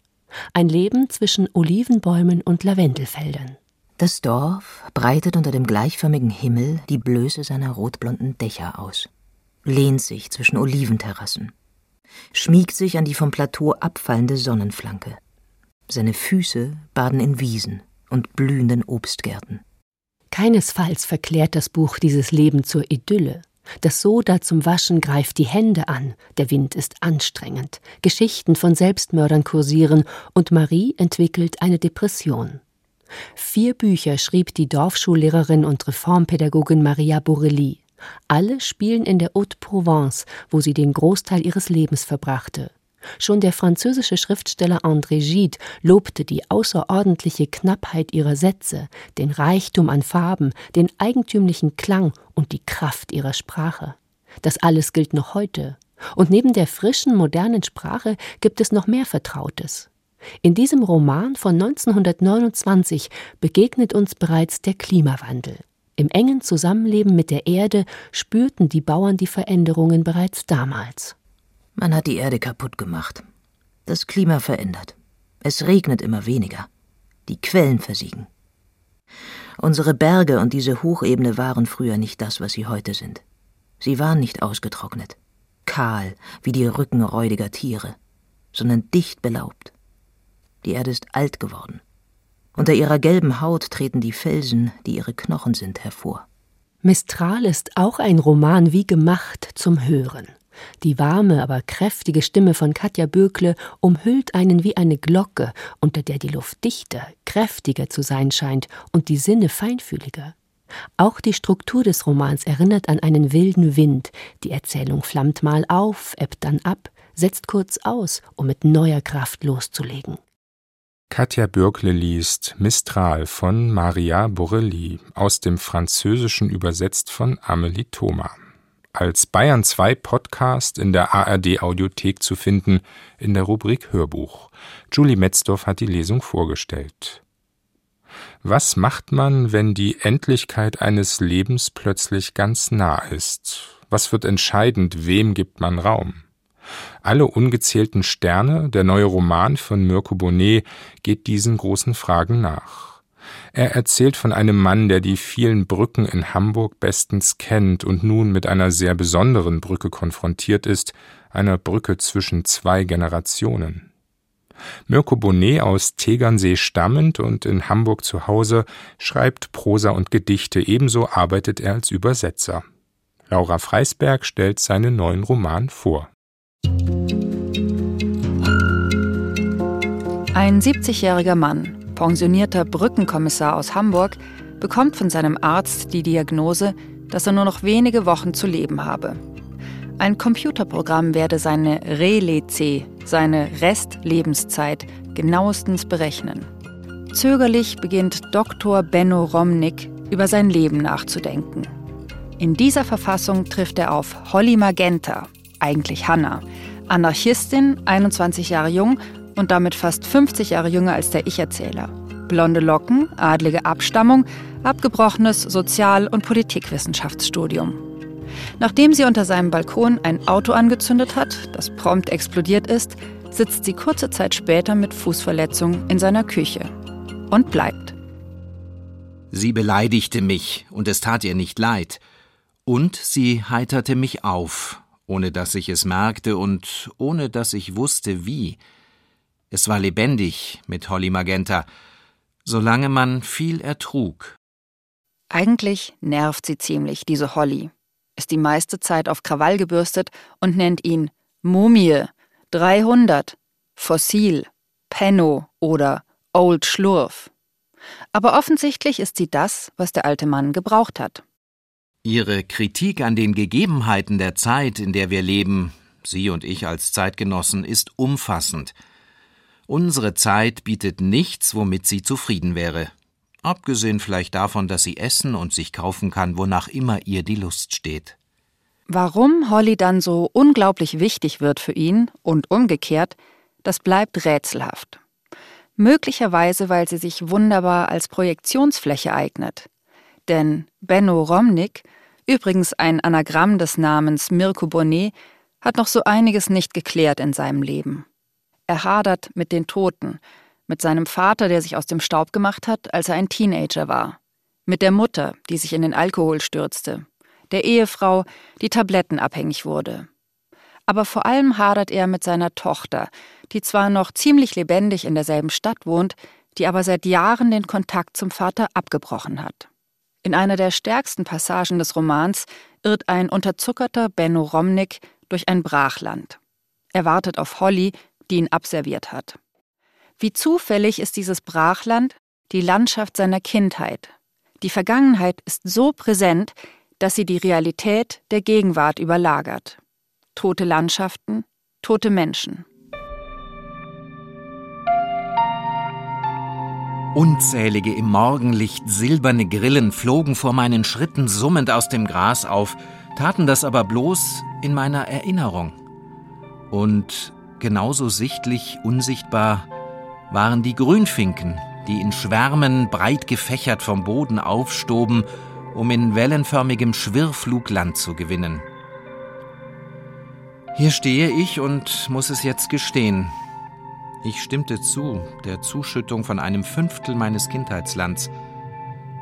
Ein Leben zwischen Olivenbäumen und Lavendelfeldern. Das Dorf breitet unter dem gleichförmigen Himmel die Blöße seiner rotblonden Dächer aus, lehnt sich zwischen Oliventerrassen schmiegt sich an die vom Plateau abfallende Sonnenflanke. Seine Füße baden in Wiesen und blühenden Obstgärten. Keinesfalls verklärt das Buch dieses Leben zur Idylle. Das Soda zum Waschen greift die Hände an, der Wind ist anstrengend, Geschichten von Selbstmördern kursieren und Marie entwickelt eine Depression. Vier Bücher schrieb die Dorfschullehrerin und Reformpädagogin Maria Borelli. Alle spielen in der Haute-Provence, wo sie den Großteil ihres Lebens verbrachte. Schon der französische Schriftsteller André Gide lobte die außerordentliche Knappheit ihrer Sätze, den Reichtum an Farben, den eigentümlichen Klang und die Kraft ihrer Sprache. Das alles gilt noch heute. Und neben der frischen, modernen Sprache gibt es noch mehr Vertrautes. In diesem Roman von 1929 begegnet uns bereits der Klimawandel. Im engen Zusammenleben mit der Erde spürten die Bauern die Veränderungen bereits damals. Man hat die Erde kaputt gemacht. Das Klima verändert. Es regnet immer weniger. Die Quellen versiegen. Unsere Berge und diese Hochebene waren früher nicht das, was sie heute sind. Sie waren nicht ausgetrocknet, kahl wie die Rücken räudiger Tiere, sondern dicht belaubt. Die Erde ist alt geworden. Unter ihrer gelben Haut treten die Felsen, die ihre Knochen sind, hervor. Mistral ist auch ein Roman wie gemacht zum Hören. Die warme, aber kräftige Stimme von Katja Bökle umhüllt einen wie eine Glocke, unter der die Luft dichter, kräftiger zu sein scheint und die Sinne feinfühliger. Auch die Struktur des Romans erinnert an einen wilden Wind. Die Erzählung flammt mal auf, ebbt dann ab, setzt kurz aus, um mit neuer Kraft loszulegen. Katja Bürkle liest Mistral von Maria Borelli, aus dem Französischen übersetzt von Amelie Thoma. Als Bayern 2 Podcast in der ARD Audiothek zu finden, in der Rubrik Hörbuch. Julie Metzdorf hat die Lesung vorgestellt. Was macht man, wenn die Endlichkeit eines Lebens plötzlich ganz nah ist? Was wird entscheidend, wem gibt man Raum? Alle ungezählten Sterne, der neue Roman von Mirko Bonnet, geht diesen großen Fragen nach. Er erzählt von einem Mann, der die vielen Brücken in Hamburg bestens kennt und nun mit einer sehr besonderen Brücke konfrontiert ist, einer Brücke zwischen zwei Generationen. Mirko Bonnet aus Tegernsee stammend und in Hamburg zu Hause schreibt Prosa und Gedichte, ebenso arbeitet er als Übersetzer. Laura Freisberg stellt seinen neuen Roman vor. Ein 70-jähriger Mann, pensionierter Brückenkommissar aus Hamburg, bekommt von seinem Arzt die Diagnose, dass er nur noch wenige Wochen zu leben habe. Ein Computerprogramm werde seine Relece, seine Restlebenszeit, genauestens berechnen. Zögerlich beginnt Dr. Benno Romnick über sein Leben nachzudenken. In dieser Verfassung trifft er auf Holly Magenta, eigentlich Hannah, Anarchistin, 21 Jahre jung und damit fast 50 Jahre jünger als der Ich-Erzähler. Blonde Locken, adlige Abstammung, abgebrochenes Sozial- und Politikwissenschaftsstudium. Nachdem sie unter seinem Balkon ein Auto angezündet hat, das prompt explodiert ist, sitzt sie kurze Zeit später mit Fußverletzung in seiner Küche und bleibt. Sie beleidigte mich, und es tat ihr nicht leid. Und sie heiterte mich auf, ohne dass ich es merkte und ohne dass ich wusste, wie. Es war lebendig mit Holly Magenta, solange man viel ertrug. Eigentlich nervt sie ziemlich, diese Holly. Ist die meiste Zeit auf Krawall gebürstet und nennt ihn Mumie, 300, Fossil, Penno oder Old Schlurf. Aber offensichtlich ist sie das, was der alte Mann gebraucht hat. Ihre Kritik an den Gegebenheiten der Zeit, in der wir leben, Sie und ich als Zeitgenossen, ist umfassend. Unsere Zeit bietet nichts, womit sie zufrieden wäre. Abgesehen vielleicht davon, dass sie essen und sich kaufen kann, wonach immer ihr die Lust steht. Warum Holly dann so unglaublich wichtig wird für ihn und umgekehrt, das bleibt rätselhaft. Möglicherweise, weil sie sich wunderbar als Projektionsfläche eignet. Denn Benno Romnick, übrigens ein Anagramm des Namens Mirko Bonnet, hat noch so einiges nicht geklärt in seinem Leben. Er hadert mit den Toten, mit seinem Vater, der sich aus dem Staub gemacht hat, als er ein Teenager war, mit der Mutter, die sich in den Alkohol stürzte, der Ehefrau, die tablettenabhängig wurde. Aber vor allem hadert er mit seiner Tochter, die zwar noch ziemlich lebendig in derselben Stadt wohnt, die aber seit Jahren den Kontakt zum Vater abgebrochen hat. In einer der stärksten Passagen des Romans irrt ein unterzuckerter Benno Romnick durch ein Brachland. Er wartet auf Holly, die ihn abserviert hat. Wie zufällig ist dieses Brachland die Landschaft seiner Kindheit. Die Vergangenheit ist so präsent, dass sie die Realität der Gegenwart überlagert. Tote Landschaften, tote Menschen. Unzählige im Morgenlicht silberne Grillen flogen vor meinen Schritten summend aus dem Gras auf, taten das aber bloß in meiner Erinnerung. Und genauso sichtlich unsichtbar waren die Grünfinken, die in Schwärmen breit gefächert vom Boden aufstoben, um in wellenförmigem Schwirrflug Land zu gewinnen. Hier stehe ich und muss es jetzt gestehen. Ich stimmte zu der Zuschüttung von einem Fünftel meines Kindheitslands.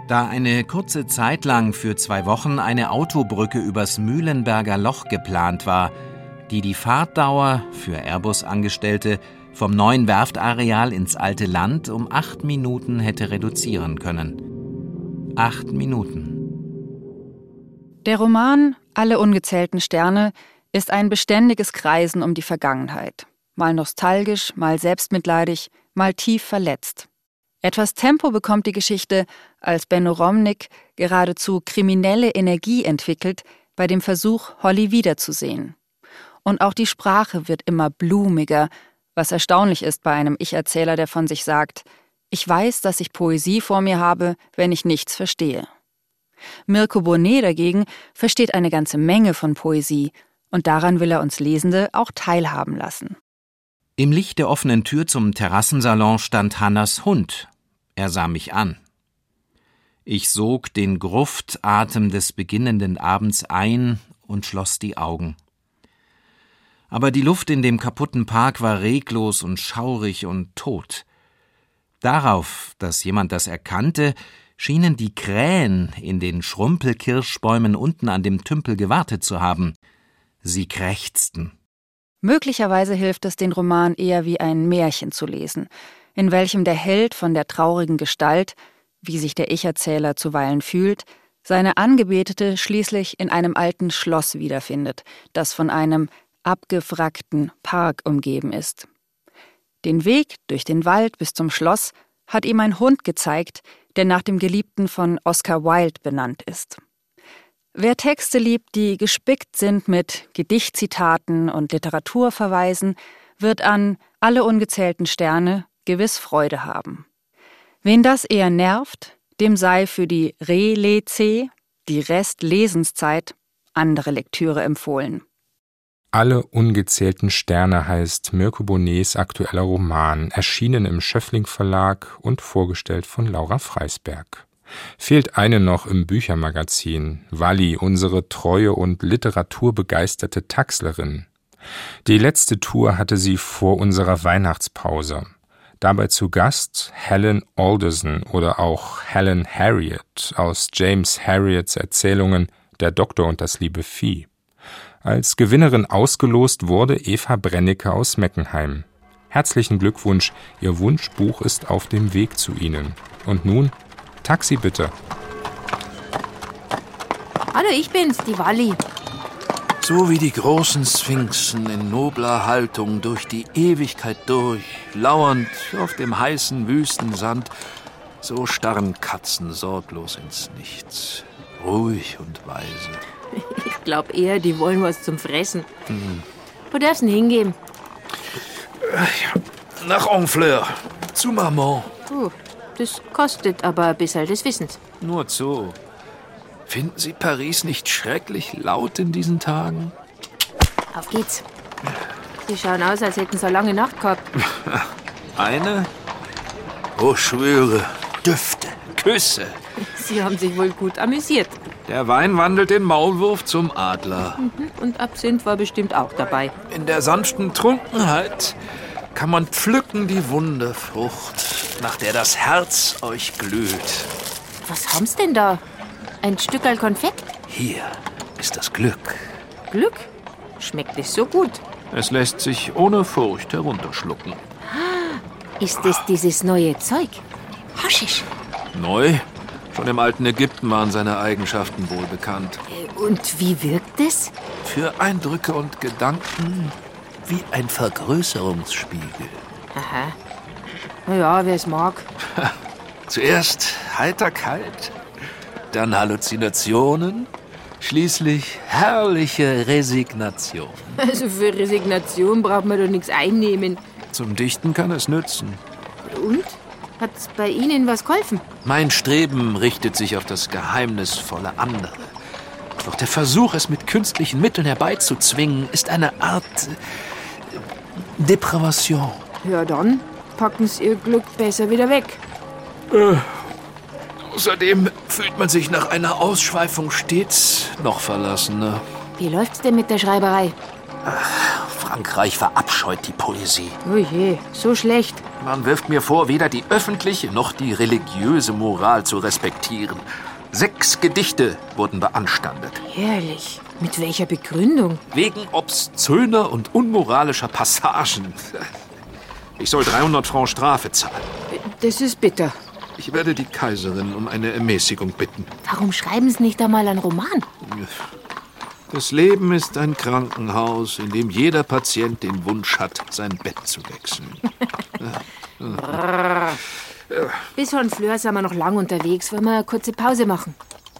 Da eine kurze Zeit lang für zwei Wochen eine Autobrücke übers Mühlenberger Loch geplant war, die die Fahrtdauer für Airbus-Angestellte vom neuen Werftareal ins alte Land um acht Minuten hätte reduzieren können. Acht Minuten. Der Roman Alle ungezählten Sterne ist ein beständiges Kreisen um die Vergangenheit. Mal nostalgisch, mal selbstmitleidig, mal tief verletzt. Etwas Tempo bekommt die Geschichte, als Benno Romnik geradezu kriminelle Energie entwickelt bei dem Versuch, Holly wiederzusehen. Und auch die Sprache wird immer blumiger, was erstaunlich ist bei einem Ich-Erzähler, der von sich sagt, ich weiß, dass ich Poesie vor mir habe, wenn ich nichts verstehe. Mirko Bonnet dagegen versteht eine ganze Menge von Poesie, und daran will er uns Lesende auch teilhaben lassen. Im Licht der offenen Tür zum Terrassensalon stand Hannas Hund. Er sah mich an. Ich sog den Gruftatem des beginnenden Abends ein und schloss die Augen aber die Luft in dem kaputten Park war reglos und schaurig und tot. Darauf, dass jemand das erkannte, schienen die Krähen in den Schrumpelkirschbäumen unten an dem Tümpel gewartet zu haben. Sie krächzten. Möglicherweise hilft es, den Roman eher wie ein Märchen zu lesen, in welchem der Held von der traurigen Gestalt, wie sich der Ich-Erzähler zuweilen fühlt, seine Angebetete schließlich in einem alten Schloss wiederfindet, das von einem abgewrackten Park umgeben ist. Den Weg durch den Wald bis zum Schloss hat ihm ein Hund gezeigt, der nach dem Geliebten von Oscar Wilde benannt ist. Wer Texte liebt, die gespickt sind mit Gedichtzitaten und Literaturverweisen, wird an alle ungezählten Sterne gewiss Freude haben. Wen das eher nervt, dem sei für die Re-Le-C, die Restlesenszeit, andere Lektüre empfohlen. Alle ungezählten Sterne heißt Mirko Bonnets aktueller Roman, erschienen im Schöffling Verlag und vorgestellt von Laura Freisberg. Fehlt eine noch im Büchermagazin, Walli, unsere treue und literaturbegeisterte Taxlerin. Die letzte Tour hatte sie vor unserer Weihnachtspause. Dabei zu Gast Helen Alderson oder auch Helen Harriet aus James Harriets Erzählungen Der Doktor und das liebe Vieh. Als Gewinnerin ausgelost wurde Eva Brennecke aus Meckenheim. Herzlichen Glückwunsch, Ihr Wunschbuch ist auf dem Weg zu Ihnen. Und nun, Taxi bitte. Hallo, ich bin's, die Walli. So wie die großen Sphinxen in nobler Haltung durch die Ewigkeit durch, lauernd auf dem heißen Wüstensand, so starren Katzen sorglos ins Nichts, ruhig und weise. Ich glaube eher, die wollen was zum Fressen. Hm. Wo darfst du denn hingehen? Nach Honfleur, zu Maman. Oh, das kostet aber ein bisschen des Wissens. Nur zu. Finden Sie Paris nicht schrecklich laut in diesen Tagen? Auf geht's. Sie schauen aus, als hätten sie eine lange Nacht gehabt. Eine? Oh, schwöre. Düfte, Küsse. Sie haben sich wohl gut amüsiert. Der Wein wandelt den Maulwurf zum Adler. Mhm. Und Absinth war bestimmt auch dabei. In der sanften Trunkenheit kann man pflücken die Wunderfrucht, nach der das Herz euch glüht. Was haben's denn da? Ein Stückerl Konfekt? Hier ist das Glück. Glück? Schmeckt es so gut? Es lässt sich ohne Furcht herunterschlucken. Ist es dieses neue Zeug? Haschisch. Neu? Schon im alten Ägypten waren seine Eigenschaften wohl bekannt. Und wie wirkt es? Für Eindrücke und Gedanken wie ein Vergrößerungsspiegel. Aha. Na ja, wer es mag. Zuerst Heiterkeit, dann Halluzinationen, schließlich herrliche Resignation. Also für Resignation braucht man doch nichts einnehmen. Zum Dichten kann es nützen. Und? Hat's bei Ihnen was geholfen? Mein Streben richtet sich auf das geheimnisvolle andere. Doch der Versuch, es mit künstlichen Mitteln herbeizuzwingen, ist eine Art äh, Depravation. Ja, dann packen sie ihr Glück besser wieder weg. Äh, außerdem fühlt man sich nach einer Ausschweifung stets noch verlassener. Wie läuft's denn mit der Schreiberei? Ach, Frankreich verabscheut die Poesie. Oh je, so schlecht. Man wirft mir vor, weder die öffentliche noch die religiöse Moral zu respektieren. Sechs Gedichte wurden beanstandet. Herrlich. Mit welcher Begründung? Wegen obszöner und unmoralischer Passagen. Ich soll 300 Francs Strafe zahlen. Das ist bitter. Ich werde die Kaiserin um eine Ermäßigung bitten. Warum schreiben Sie nicht einmal einen Roman? Das Leben ist ein Krankenhaus, in dem jeder Patient den Wunsch hat, sein Bett zu wechseln. Bis Honfleur sind wir noch lang unterwegs. Wollen wir eine kurze Pause machen?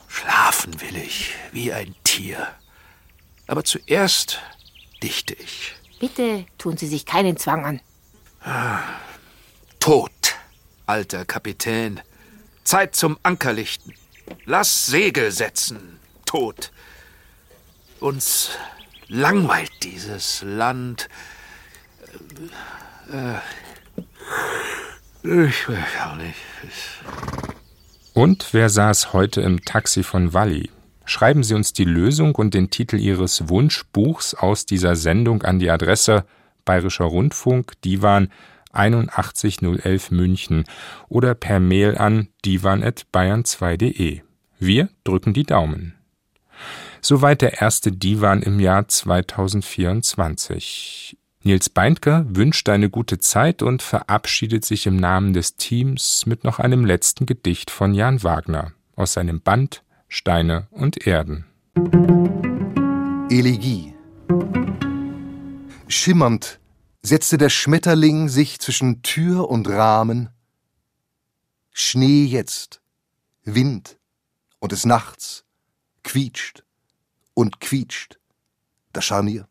Schlafen will ich, wie ein Tier. Aber zuerst dichte ich. Bitte tun Sie sich keinen Zwang an. Tod, alter Kapitän. Zeit zum Ankerlichten. Lass Segel setzen, Tod. Uns langweilt dieses Land. Äh, ich weiß auch nicht. Und wer saß heute im Taxi von Walli? Schreiben Sie uns die Lösung und den Titel Ihres Wunschbuchs aus dieser Sendung an die Adresse Bayerischer Rundfunk, Divan 81011 München oder per Mail an divan.bayern2.de. Wir drücken die Daumen. Soweit der erste Divan im Jahr 2024. Nils Beindker wünscht eine gute Zeit und verabschiedet sich im Namen des Teams mit noch einem letzten Gedicht von Jan Wagner aus seinem Band Steine und Erden. Elegie. Schimmernd setzte der Schmetterling sich zwischen Tür und Rahmen. Schnee jetzt, Wind und des Nachts quietscht und quietscht das Scharnier.